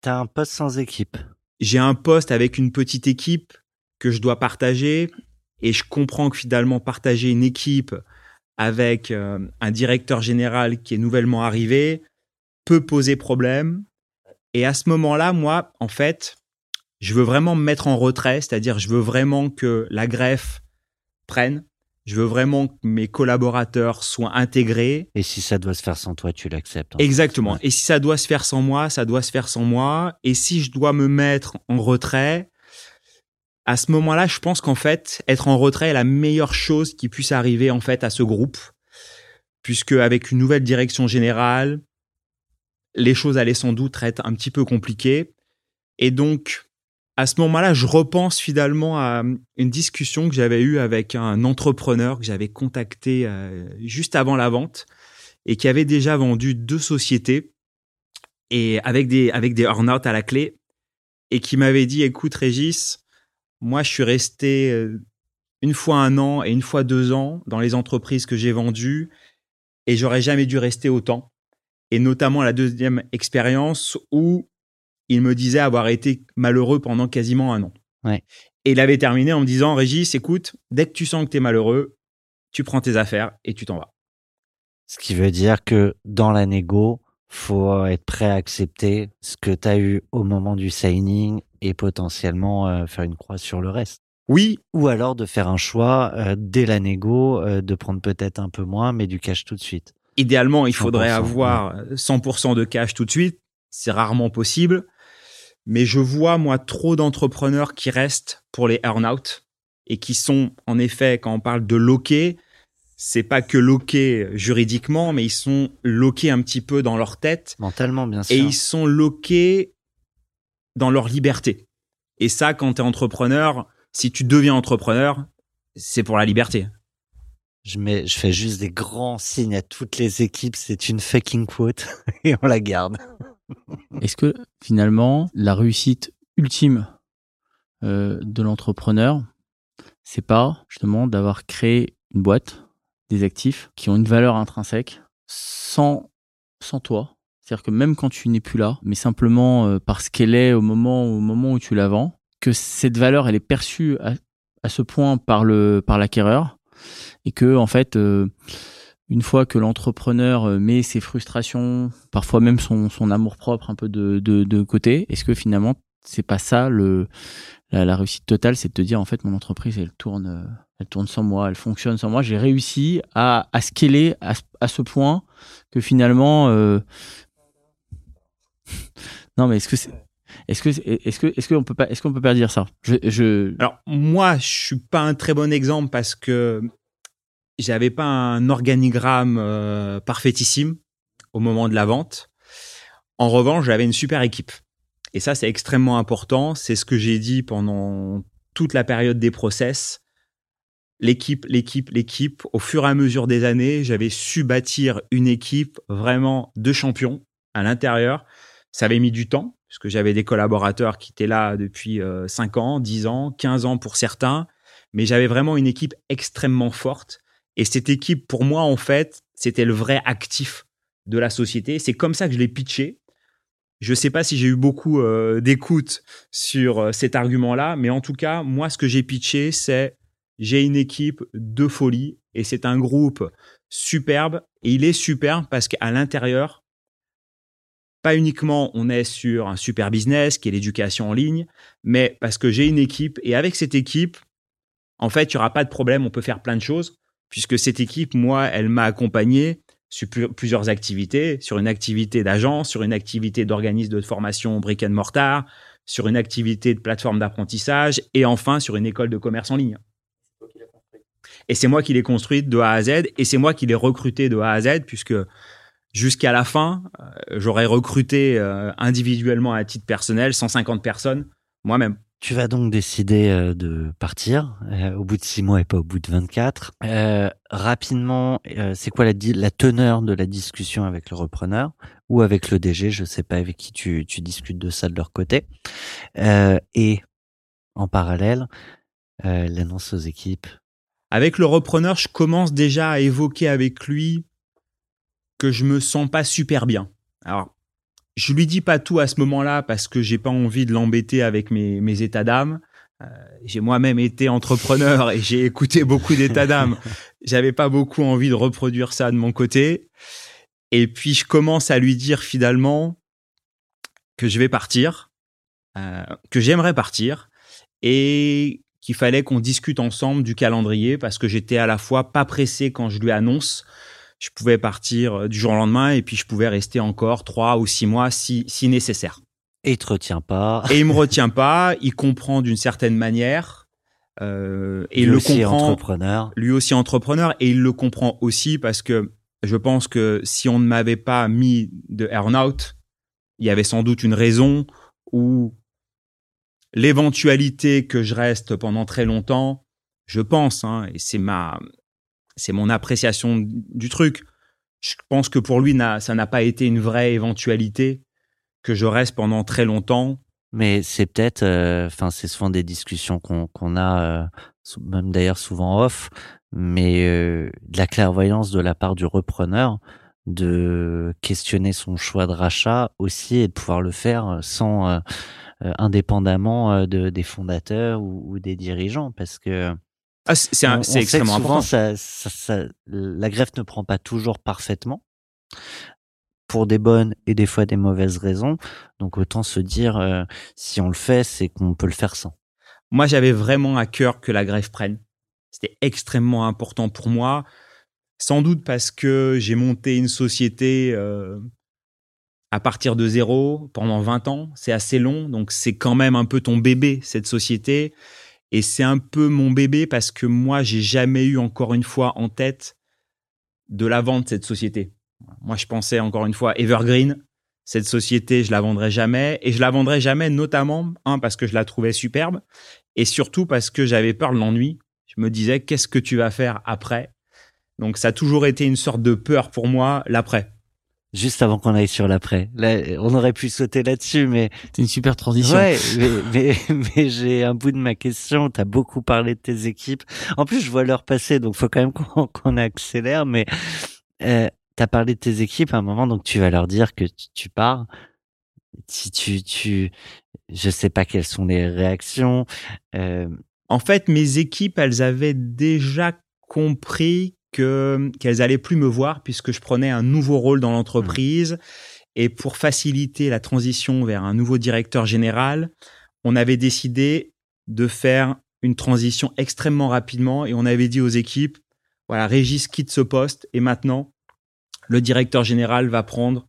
T'as un poste sans équipe. j'ai un poste avec une petite équipe que je dois partager et je comprends que finalement partager une équipe avec euh, un directeur général qui est nouvellement arrivé peut poser problème Et à ce moment-là, moi, en fait, je veux vraiment me mettre en retrait, c'est-à-dire je veux vraiment que la greffe prenne, je veux vraiment que mes collaborateurs soient intégrés. Et si ça doit se faire sans toi, tu l'acceptes. Exactement. Et si ça doit se faire sans moi, ça doit se faire sans moi. Et si je dois me mettre en retrait, à ce moment-là, je pense qu'en fait, être en retrait est la meilleure chose qui puisse arriver en fait à ce groupe, puisque avec une nouvelle direction générale, les choses allaient sans doute être un petit peu compliquées. Et donc, à ce moment-là, je repense finalement à une discussion que j'avais eue avec un entrepreneur que j'avais contacté euh, juste avant la vente et qui avait déjà vendu deux sociétés et avec des avec des earn-out à la clé et qui m'avait dit écoute Régis, moi je suis resté euh, une fois un an et une fois deux ans dans les entreprises que j'ai vendues et j'aurais jamais dû rester autant. Et notamment la deuxième expérience où il me disait avoir été malheureux pendant quasiment un an. Ouais. Et il avait terminé en me disant, Régis, écoute, dès que tu sens que tu es malheureux, tu prends tes affaires et tu t'en vas. Ce qui veut dire que dans la négo, faut être prêt à accepter ce que tu as eu au moment du signing et potentiellement euh, faire une croix sur le reste. Oui, Ou alors de faire un choix euh, dès la négo, euh, de prendre peut-être un peu moins, mais du cash tout de suite. idéalement, il faudrait 100%, avoir 100% de cash tout de suite. C'est rarement possible. Mais je vois, moi, trop d'entrepreneurs qui restent pour les earn-out et qui sont, en effet, quand on parle de loquer, c'est pas que loquer juridiquement, mais ils sont loqués un petit peu dans leur tête Mentalement, bien sûr. et ils sont loqués dans leur liberté. Et ça, quand tu es entrepreneur, si tu deviens entrepreneur, c'est pour la liberté. Je, mets, je fais juste des grands signes à toutes les équipes. C'est une fucking quote et on la garde. Est-ce que finalement, la réussite ultime euh, de l'entrepreneur, c'est pas justement d'avoir créé une boîte, des actifs qui ont une valeur intrinsèque sans, sans toi? C'est-à-dire que même quand tu n'es plus là, mais simplement euh, parce qu'elle est au moment, au moment où tu la vends, que cette valeur, elle est perçue à, ce point par le par l'acquéreur et que en fait euh, une fois que l'entrepreneur euh, met ses frustrations, parfois même son, son amour propre un peu de, de, de côté, est-ce que finalement c'est pas ça le la, réussite totale, c'est de te dire en fait mon entreprise elle tourne euh, elle tourne sans moi, elle fonctionne sans moi, j'ai réussi à à scaler à, à ce point que finalement euh, non mais est-ce que c'est est-ce que est-ce que est-ce qu'on peut pas est-ce qu'on peut pas dire ça? Je, je Alors moi, je suis pas un très bon exemple parce que j'avais pas un organigramme euh, parfaitissime au moment de la vente. En revanche, j'avais une super équipe. Et ça, c'est extrêmement important. C'est ce que j'ai dit pendant toute la période des process. L'équipe, l'équipe, l'équipe. Au fur et à mesure des années, j'avais su bâtir une équipe vraiment de champions à l'intérieur. Ça avait mis du temps, puisque j'avais des collaborateurs qui étaient là depuis euh, 5 ans, 10 ans, 15 ans pour certains. Mais j'avais vraiment une équipe extrêmement forte. Et cette équipe, pour moi, en fait, c'était le vrai actif de la société. C'est comme ça que je l'ai pitché. Je sais pas si j'ai eu beaucoup euh, d'écoute sur euh, cet argument-là, mais en tout cas, moi, ce que j'ai pitché, c'est j'ai une équipe de folie et c'est un groupe superbe. Et il est superbe parce qu'à l'intérieur, pas uniquement on est sur un super business qui est l'éducation en ligne, mais parce que j'ai une équipe et avec cette équipe, en fait, il n'y aura pas de problème, on peut faire plein de choses puisque cette équipe, moi, elle m'a accompagné sur plu- plusieurs activités, sur une activité d'agence, sur une activité d'organisme de formation brick and mortar, sur une activité de plateforme d'apprentissage et enfin sur une école de commerce en ligne. Et c'est moi qui l'ai construite de A à Z et c'est moi qui l'ai recruté de A à Z puisque jusqu'à la fin, euh, j'aurais recruté euh, individuellement à titre personnel 150 personnes moi-même. Tu vas donc décider euh, de partir euh, au bout de six mois et pas au bout de 24. Euh, rapidement, euh, c'est quoi la, la teneur de la discussion avec le repreneur ou avec le DG Je sais pas avec qui tu, tu discutes de ça de leur côté. Euh, et en parallèle, euh, l'annonce aux équipes. Avec le repreneur, je commence déjà à évoquer avec lui que je me sens pas super bien. Alors, je lui dis pas tout à ce moment-là parce que j'ai pas envie de l'embêter avec mes, mes états d'âme. Euh, j'ai moi-même été entrepreneur et j'ai écouté beaucoup d'états d'âme. J'avais pas beaucoup envie de reproduire ça de mon côté. Et puis je commence à lui dire finalement, que je vais partir, euh, que j'aimerais partir, et qu'il fallait qu'on discute ensemble du calendrier parce que j'étais à la fois pas pressé quand je lui annonce. Je pouvais partir euh, du jour au lendemain et puis je pouvais rester encore trois ou six mois si, si nécessaire. Et il te retient pas. Et il me retient pas. Il comprend d'une certaine manière. Euh, et Lui le aussi comprend. entrepreneur. Lui aussi entrepreneur et il le comprend aussi parce que je pense que si on ne m'avait pas mis de earn-out, il y avait sans doute une raison ou l'éventualité que je reste pendant très longtemps, je pense, hein, et c'est ma, c'est mon appréciation du truc. Je pense que pour lui, ça n'a pas été une vraie éventualité que je reste pendant très longtemps. Mais c'est peut-être, euh, enfin, c'est souvent des discussions qu'on a, euh, même d'ailleurs souvent off, mais euh, de la clairvoyance de la part du repreneur de questionner son choix de rachat aussi et de pouvoir le faire sans indépendamment de, des fondateurs ou, ou des dirigeants parce que Ah, c'est extrêmement souvent, important. ça- ça- ça- la greffe ne prend pas toujours parfaitement pour des bonnes et des fois des mauvaises raisons. Donc autant se dire, euh, si on le fait, c'est qu'on peut le faire sans. Moi, j'avais vraiment à cœur que la greffe prenne. C'était extrêmement important pour moi. Sans doute parce que j'ai monté une société euh, à partir de zéro pendant 20 ans. C'est assez long, donc c'est quand même un peu ton bébé, cette société. Et c'est un peu mon bébé parce que moi, j'ai jamais eu encore une fois en tête de la vente cette société. Moi, je pensais encore une fois Evergreen. Cette société, je la vendrai jamais. Et je la vendrai jamais, notamment, un, parce que je la trouvais superbe. Et surtout parce que j'avais peur de l'ennui. Je me disais, qu'est-ce que tu vas faire après? Donc, ça a toujours été une sorte de peur pour moi, l'après. Juste avant qu'on aille sur l'après. Là, on aurait pu sauter là-dessus, mais C'est une super transition. ouais, mais, mais, mais j'ai un bout de ma question. T'as beaucoup parlé de tes équipes. En plus, je vois l'heure passer, donc faut quand même qu'on accélère. Mais euh, t'as parlé de tes équipes à un moment, donc tu vas leur dire que tu, tu pars. Si tu, tu, je sais pas quelles sont les réactions. Euh, En fait, mes équipes, elles avaient déjà compris que qu'elles allaient plus me voir puisque je prenais un nouveau rôle dans l'entreprise. Et pour faciliter la transition vers un nouveau directeur général, on avait décidé de faire une transition extrêmement rapidement et on avait dit aux équipes, voilà, Régis quitte ce poste et maintenant, le directeur général va prendre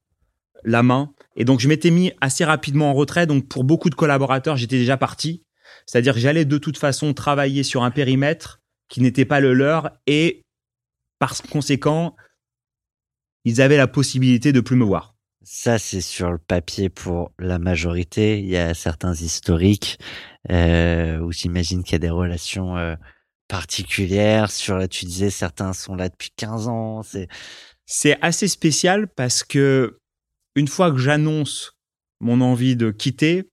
la main. Et donc, je m'étais mis assez rapidement en retrait. Donc, pour beaucoup de collaborateurs, j'étais déjà parti. C'est-à-dire que j'allais de toute façon travailler sur un périmètre qui n'était pas le leur et par conséquent, ils avaient la possibilité de plus me voir. Ça, c'est sur le papier pour la majorité. Il y a certains historiques euh, où j'imagine qu'il y a des relations euh, particulières. Sur là, tu disais certains sont là depuis 15 ans. C'est assez spécial parce que une fois que j'annonce mon envie de quitter,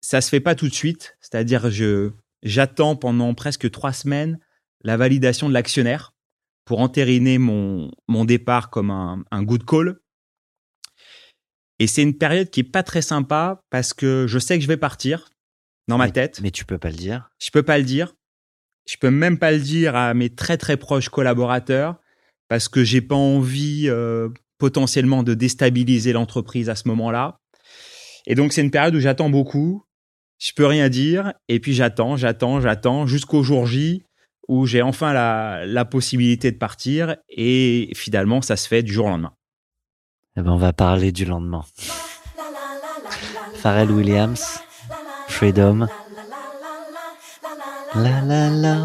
ça se fait pas tout de suite. C'est-à-dire, je j'attends pendant presque trois semaines la validation de l'actionnaire pour entériner mon, mon départ comme un, un good call. Et c'est une période qui est pas très sympa parce que je sais que je vais partir dans ma mais, tête. mais tu peux pas le dire. Je peux pas le dire. Je peux même pas le dire à mes très très proches collaborateurs parce que j'ai pas envie euh, potentiellement de déstabiliser l'entreprise à ce moment-là. Et donc c'est une période où j'attends beaucoup. Je peux rien dire et puis j'attends, j'attends, j'attends jusqu'au jour J où j'ai enfin la, possibilité de partir et finalement ça se fait du jour au lendemain. Eh ben, on va parler du lendemain. Pharrell Williams, Freedom. La la la.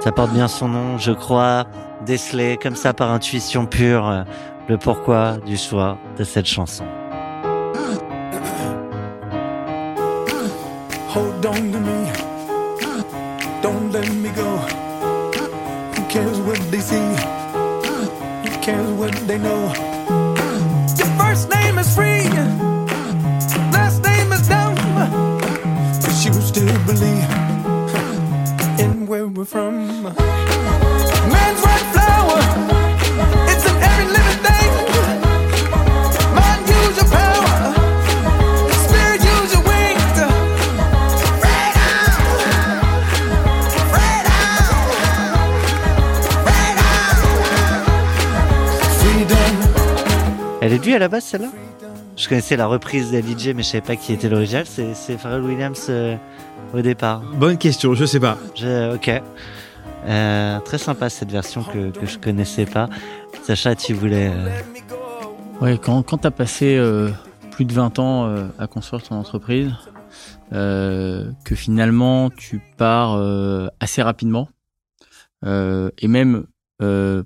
Ça porte bien son nom, je crois, déceler comme ça par intuition pure euh, le pourquoi du choix de cette chanson. Hold on to me. Don't let me go. Who cares what they see? Who cares what they know? Your first name is free. Last name is dumb. But you still believe in where we're from. À la base celle-là? Je connaissais la reprise d'Ali mais je savais pas qui était l'original. C'est, c'est Pharrell Williams euh, au départ. Bonne question, je sais pas. Je- ok. Euh, très sympa cette version que, que je connaissais pas. Sacha, tu voulais. euh, Ouais, quand, quand tu as passé euh, plus de 20 ans euh, à construire ton entreprise, euh, que finalement tu pars euh, assez rapidement, euh, et même euh,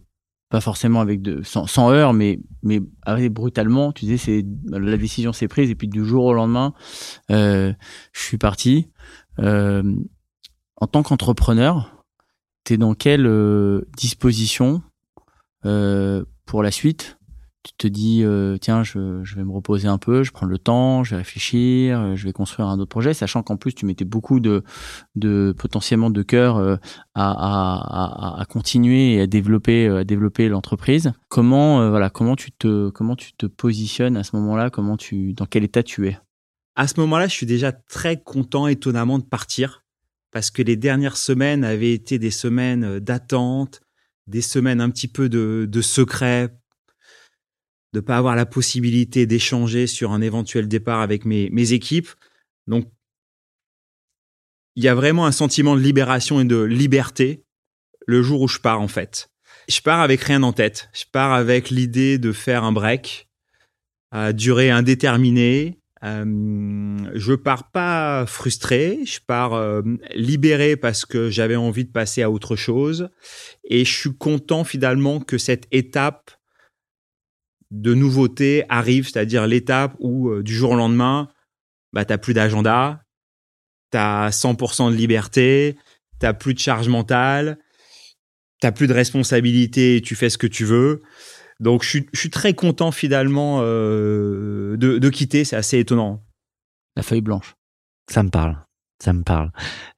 pas forcément avec de, sans, sans heurts, mais, mais brutalement, tu disais, c'est, la décision s'est prise, et puis du jour au lendemain, euh, je suis parti. Euh, en tant qu'entrepreneur, tu es dans quelle euh, disposition euh, pour la suite? Tu te dis euh, tiens je, je vais me reposer un peu je prends le temps je vais réfléchir euh, je vais construire un autre projet sachant qu'en plus tu mettais beaucoup de de potentiellement de cœur euh, à, à, à, à continuer et à développer à développer l'entreprise. Comment voilà comment tu te comment tu te positionnes à ce moment-là? Comment tu dans quel état tu es? À ce moment-là, je suis déjà très content, étonnamment, de partir. Parce que les dernières semaines avaient été des semaines d'attente, des semaines un petit peu de, de secret, de pas avoir la possibilité d'échanger sur un éventuel départ avec mes, équipes. Donc, il y a vraiment un sentiment de libération et de liberté le jour où je pars, en fait. Je pars avec rien en tête. Je pars avec l'idée de faire un break à durée indéterminée. Euh, je pars pas frustré, je pars euh, libéré parce que j'avais envie de passer à autre chose. Et je suis content finalement que cette étape de nouveauté arrive, c'est-à-dire l'étape où euh, du jour au lendemain, bah, tu plus d'agenda, tu as 100% de liberté, tu plus de charge mentale, tu plus de responsabilité, tu fais ce que tu veux. Donc je suis, je suis très content finalement euh, de, de quitter, c'est assez étonnant. la feuille blanche Ça me parle. Ça me parle.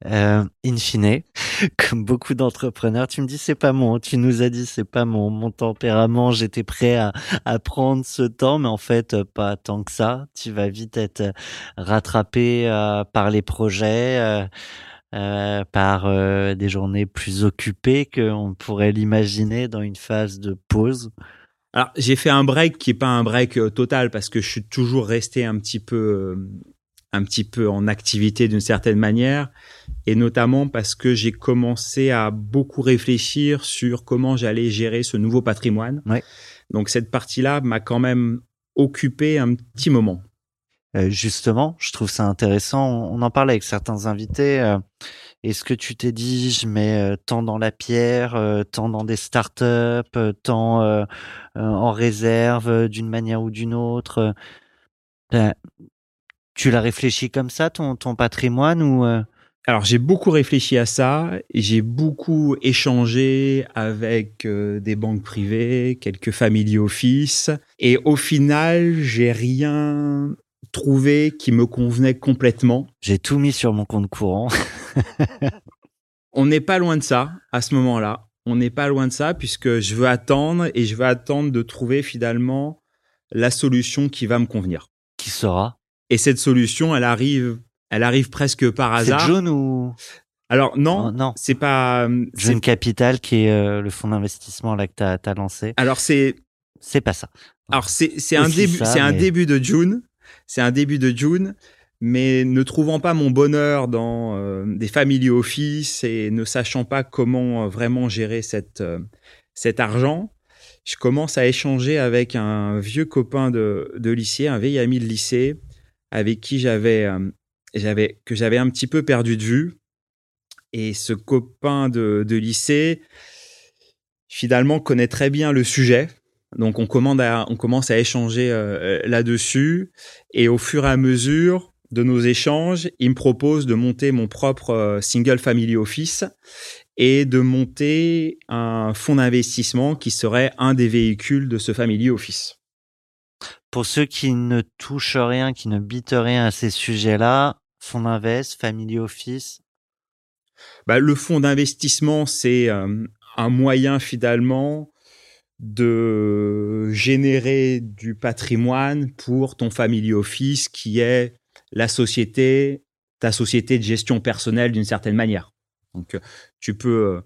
Euh, in fine, comme beaucoup d'entrepreneurs, tu me dis c'est pas mon, tu nous as dit c'est pas mon, mon tempérament, j'étais prêt à, prendre ce temps, mais en fait euh, pas tant que ça. Tu vas vite être euh, rattrapé par les projets, par des journées plus occupées qu'on pourrait l'imaginer dans une phase de pause. Alors j'ai fait un break qui est pas un break total parce que je suis toujours resté un petit peu, un petit peu en activité d'une certaine manière, et notamment parce que j'ai commencé à beaucoup réfléchir sur comment j'allais gérer ce nouveau patrimoine. Ouais. Donc cette partie-là m'a quand même occupé un petit moment. Euh, justement, je trouve ça intéressant. On, en parle avec certains invités. euh, Est-ce que tu t'es dit, je mets euh, tant dans la pierre, euh, tant dans des startups, tant en réserve d'une manière ou d'une autre ben, Tu l'as réfléchi comme ça, ton, ton patrimoine ou euh, Alors j'ai beaucoup réfléchi à ça, j'ai beaucoup échangé avec euh, des banques privées, quelques family office, et au final j'ai rien trouvé qui me convenait complètement. j'ai tout mis sur mon compte courant On n'est pas loin de ça à ce moment-là. On n'est pas loin de ça puisque je veux attendre et je veux attendre de trouver finalement la solution qui va me convenir. Qui sera? Et cette solution, elle arrive, elle arrive presque par C'est hasard. John ou? Alors non, Oh, non c'est pas. c'est- John Capital qui est euh, le fonds d'investissement là que tu as, lancé Alors c'est C'est pas ça. Alors c'est c'est un début c'est un mais- début de June, c'est un début de June, mais ne trouvant pas mon bonheur dans euh, des family office et ne sachant pas comment euh, vraiment gérer cette euh, cet argent, je commence à échanger avec un vieux copain de de lycée, un vieil ami de lycée avec qui j'avais euh, j'avais que j'avais un petit peu perdu de vue. Et ce copain de lycée finalement connaît très bien le sujet. Donc on, commence à échanger euh, là-dessus. Et au fur et à mesure de nos échanges, il me propose de monter mon propre euh, single family office et de monter un fonds d'investissement qui serait un des véhicules de ce family office. Pour ceux qui ne touchent rien, qui ne bitent rien à ces sujets-là, fonds d'invest, family office, Bah, le fonds d'investissement, c'est euh, un moyen finalement de générer du patrimoine pour ton family office qui est la société, ta société de gestion personnelle d'une certaine manière. Donc, euh, tu peux, euh,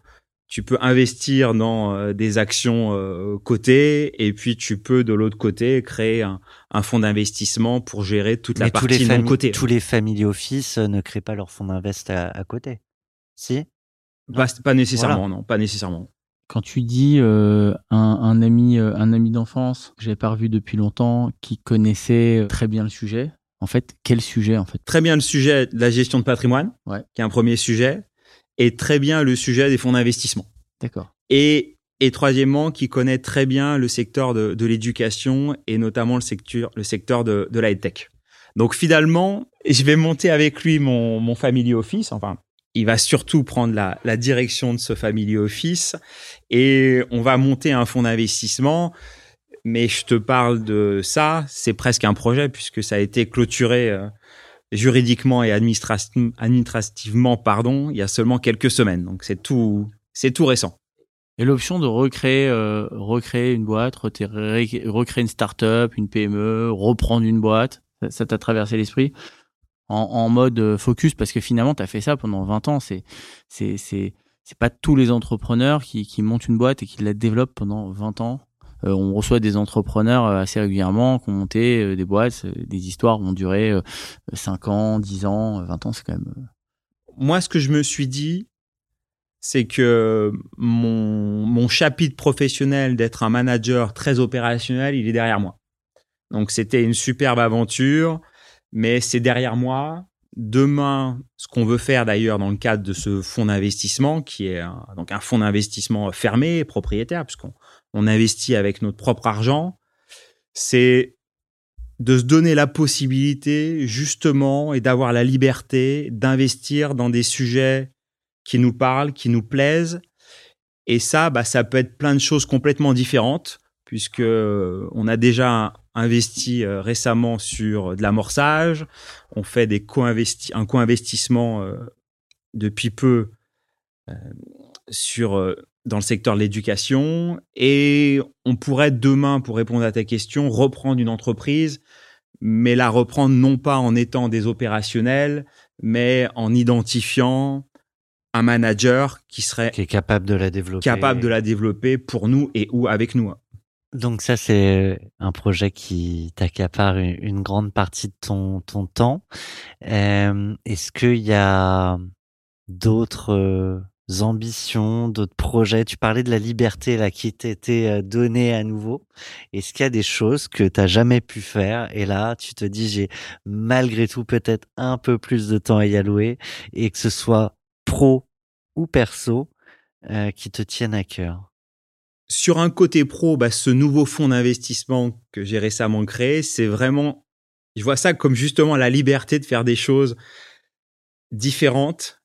tu peux investir dans euh, des actions euh, cotées et puis tu peux de l'autre côté créer un, un fonds d'investissement pour gérer toute la Mais tous les, partie non familles- cotée. tous les family office euh, ne créent pas leur fonds d'invest à, à côté. Si? Pas, pas nécessairement, non, pas nécessairement. Quand tu dis euh, un, un ami, un ami d'enfance que j'avais pas revu depuis longtemps, qui connaissait très bien le sujet, en fait, quel sujet en fait? Très bien le sujet de la gestion de patrimoine, Ouais. qui est un premier sujet, et très bien le sujet des fonds d'investissement. D'accord. Et, et troisièmement, qui connaît très bien le secteur de, de l'éducation et notamment le secteur, le secteur de, de la tech. Donc finalement, je vais monter avec lui mon, mon family office. Enfin, il va surtout prendre la, la direction de ce family office et on va monter un fonds d'investissement. Mais je te parle de ça, c'est presque un projet puisque ça a été clôturé euh, juridiquement et administrati- administrativement, pardon, il y a seulement quelques semaines. Donc c'est tout, c'est tout récent. Et l'option de recréer, euh, recréer une boîte, recréer une start-up, une PME, reprendre une boîte, ça- t'a traversé l'esprit en, mode focus? Parce que finalement, tu as fait ça pendant 20 ans. C'est, c'est, c'est, c'est pas tous les entrepreneurs qui, qui montent une boîte et qui la développent pendant 20 ans. Euh, on reçoit des entrepreneurs euh, assez régulièrement qui ont monté euh, des boîtes, des histoires ont duré euh, 5 ans, 10 ans, euh, 20 ans, c'est quand même. moi, ce que je me suis dit, c'est que mon, mon chapitre professionnel d'être un manager très opérationnel, il est derrière moi. Donc, c'était une superbe aventure, mais c'est derrière moi. Demain, ce qu'on veut faire d'ailleurs dans le cadre de ce fonds d'investissement, qui est un, donc un fonds d'investissement fermé, propriétaire, puisqu'on on investit avec notre propre argent, c'est de se donner la possibilité justement et d'avoir la liberté d'investir dans des sujets qui nous parlent, qui nous plaisent. Et ça, bah, ça peut être plein de choses complètement différentes, puisque euh, on a déjà investi euh, récemment sur de l'amorçage, on fait des co-investi- un co-investissement euh, depuis peu sur dans le secteur de l'éducation, et on pourrait demain, pour répondre à ta question, reprendre une entreprise mais la reprendre non pas en étant des opérationnels, mais en identifiant un manager qui serait Qui est capable de la développer. capable de la développer pour nous et ou avec nous. Donc ça, c'est un projet qui t'accapare une, grande partie de ton, ton temps. Euh, Est-ce qu'il y a d'autres euh, ambitions, d'autres projets. Tu parlais de la liberté là qui t'était euh, donnée à nouveau. Est-ce qu'il y a des choses que t'as jamais pu faire? Et là, tu te dis, j'ai malgré tout peut-être un peu plus de temps à y allouer et que ce soit pro ou perso euh, qui te tiennent à cœur? Sur un côté pro, bah, ce nouveau fonds d'investissement que j'ai récemment créé, c'est vraiment, je vois ça comme justement la liberté de faire des choses différentes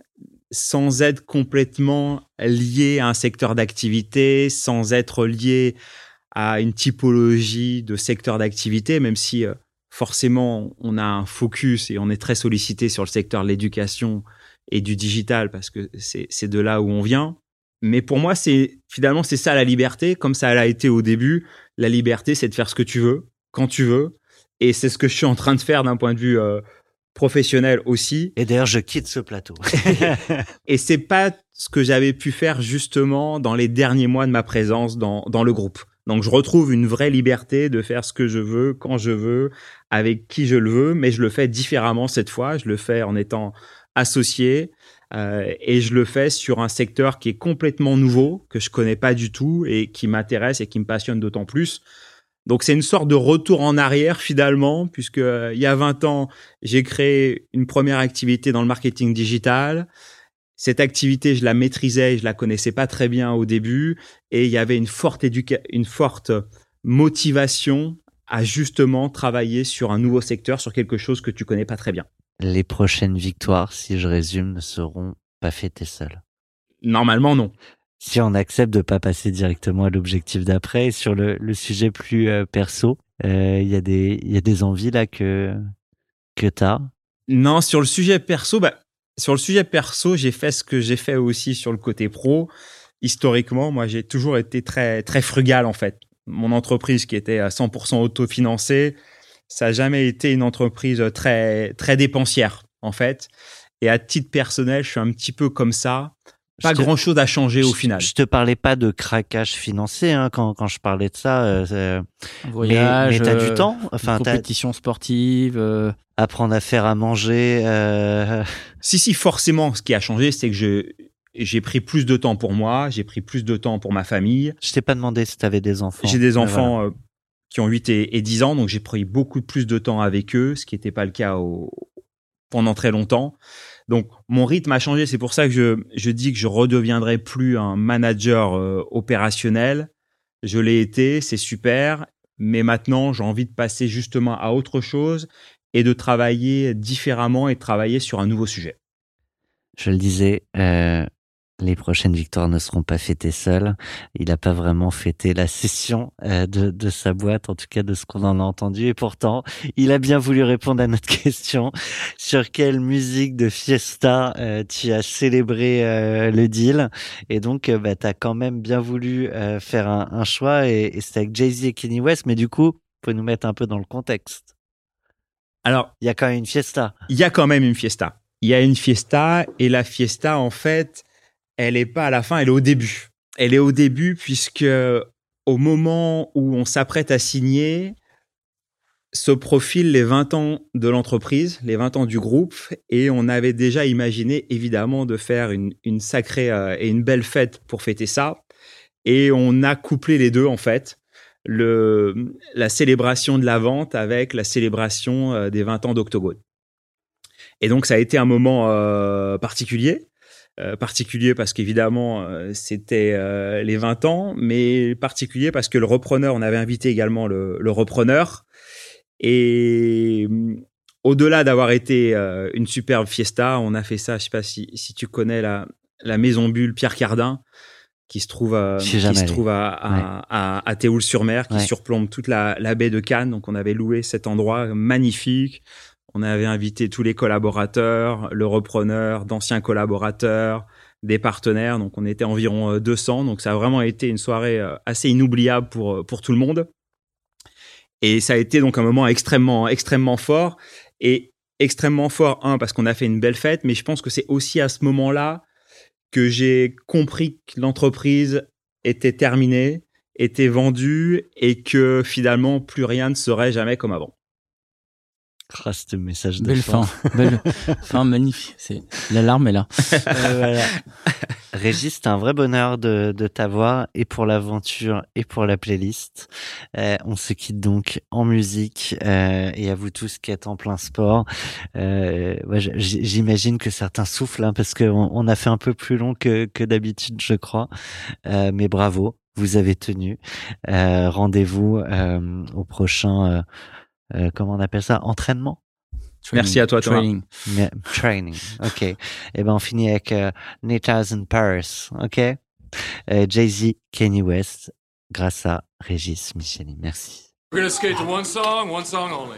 sans être complètement lié à un secteur d'activité, sans être lié à une typologie de secteur d'activité, même si euh, forcément on a un focus et on est très sollicité sur le secteur de l'éducation et du digital parce que c'est de là où on vient. Mais pour moi, c'est finalement c'est ça la liberté, comme ça l'a été au début. La liberté, c'est de faire ce que tu veux, quand tu veux, et c'est ce que je suis en train de faire d'un point de vue euh, professionnel aussi. Et d'ailleurs, je quitte ce plateau. Et c'est pas ce que j'avais pu faire justement dans les derniers mois de ma présence dans, dans le groupe. Donc je retrouve une vraie liberté de faire ce que je veux, quand je veux, avec qui je le veux, mais je le fais différemment cette fois. Je le fais en étant associé euh, et je le fais sur un secteur qui est complètement nouveau, que je connais pas du tout et qui m'intéresse et qui me passionne d'autant plus. Donc c'est une sorte de retour en arrière finalement, puisque euh, il y a 20 ans, j'ai créé une première activité dans le marketing digital. Cette activité, je la maîtrisais, je la connaissais pas très bien au début, et il y avait une forte une forte motivation à justement travailler sur un nouveau secteur, sur quelque chose que tu connais pas très bien. Les prochaines victoires, si je résume, ne seront pas fêtées seules. Normalement, non. Si on accepte de pas passer directement à l'objectif d'après, sur le, sujet plus euh, perso, euh, il y a des envies là que que t'as? Non, sur le sujet perso, bah, sur le sujet perso, j'ai fait ce que j'ai fait aussi sur le côté pro. Historiquement, moi, j'ai toujours été très, très frugal, en fait. Mon entreprise qui était à 100% autofinancée, ça n'a jamais été une entreprise très, très dépensière, en fait. Et à titre personnel, je suis un petit peu comme ça. Pas te- grand chose à changer au je- final. Je te parlais pas de craquage financier hein, quand, quand je parlais de ça. euh, mais Voyage, mais t'as du euh, temps. Enfin, compétition sportive. euh, apprendre à faire à manger. euh, Si, si, forcément, ce qui a changé, c'est que je, j'ai pris plus de temps pour moi, j'ai pris plus de temps pour ma famille. Je t'ai pas demandé si t'avais des enfants. J'ai des Mais enfants euh, qui ont 8 et, et 10 ans, donc j'ai pris beaucoup plus de temps avec eux, ce qui n'était pas le cas au- pendant très longtemps. Donc mon rythme a changé, c'est pour ça que je, je dis que je redeviendrai plus un manager euh, opérationnel. Je l'ai été, c'est super, mais maintenant j'ai envie de passer justement à autre chose et de travailler différemment et de travailler sur un nouveau sujet. Je le disais, euh, les prochaines victoires ne seront pas fêtées seules. Il n'a pas vraiment fêté la session euh, de, de sa boîte, en tout cas de ce qu'on en a entendu. Et pourtant, il a bien voulu répondre à notre question sur quelle musique de fiesta euh, tu as célébré euh, le deal? Et donc, euh, bah, tu as quand même bien voulu euh, faire un, un choix. Et, et c'était avec Jay-Z et Kenny West. Mais du coup, faut nous mettre un peu dans le contexte. Alors, Il y a quand même une fiesta. il y a quand même une fiesta. Il y a une fiesta et la fiesta, en fait, elle est pas à la fin, elle est au début. Elle est au début puisque au moment où on s'apprête à signer, se profilent les 20 ans de l'entreprise, les 20 ans du groupe, et on avait déjà imaginé évidemment de faire une, sacrée euh, et une belle fête pour fêter ça. Et on a couplé les deux en fait, la célébration de la vente avec la célébration euh, des 20 ans d'Octogone. Et donc ça a été un moment euh, particulier. Euh, particulier parce qu'évidemment euh, c'était euh, les 20 ans, mais particulier parce que le repreneur, on avait invité également le, le repreneur. Et hum, au-delà d'avoir été euh, une superbe fiesta, on a fait ça, je sais pas si, si tu connais la, la maison bulle Pierre Cardin, qui se trouve, ai qui se allé. trouve à, à, à, à Théoul-sur-Mer, qui Ouais. surplombe toute la, la baie de Cannes. Donc on avait loué cet endroit magnifique. On avait invité tous les collaborateurs, le repreneur, d'anciens collaborateurs, des partenaires. Donc, on était environ euh, 200. Donc, ça a vraiment été une soirée euh, assez inoubliable pour, euh, pour tout le monde. Et ça a été donc un moment extrêmement, extrêmement fort. Et extrêmement fort, un, parce qu'on a fait une belle fête, mais je pense que c'est aussi à ce moment-là que j'ai compris que l'entreprise était terminée, était vendue et que finalement, plus rien ne serait jamais comme avant. Ce message de Belle fin, belle fin magnifique. C'est l'alarme est là. Euh, voilà. Régis, c'est un vrai bonheur de, de t'avoir et pour l'aventure et pour la playlist. Euh, on se quitte donc en musique euh, et à vous tous qui êtes en plein sport. Euh, ouais, J'imagine que certains soufflent hein, parce qu'on on a fait un peu plus long que, que d'habitude, je crois. Euh, mais bravo, vous avez tenu. Euh, Rendez-vous euh, au prochain, euh, comment on appelle ça, entraînement? Merci à toi, Thomas. Training. Training, ok. Et ben on finit avec euh, Nitas in Paris, ok? Euh, Jay-Z, Kanye West, grâce à Régis Micheli. Merci. We're gonna skate to one song, one song only.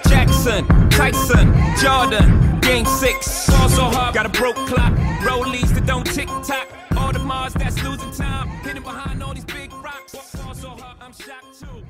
Jackson, Tyson, Jordan, Game 6. Ball so hard, got a broke clock. Rollies that don't tick tock. All the Mars that's losing time. Hidden behind all these big rocks. Ball so hard, I'm shocked too.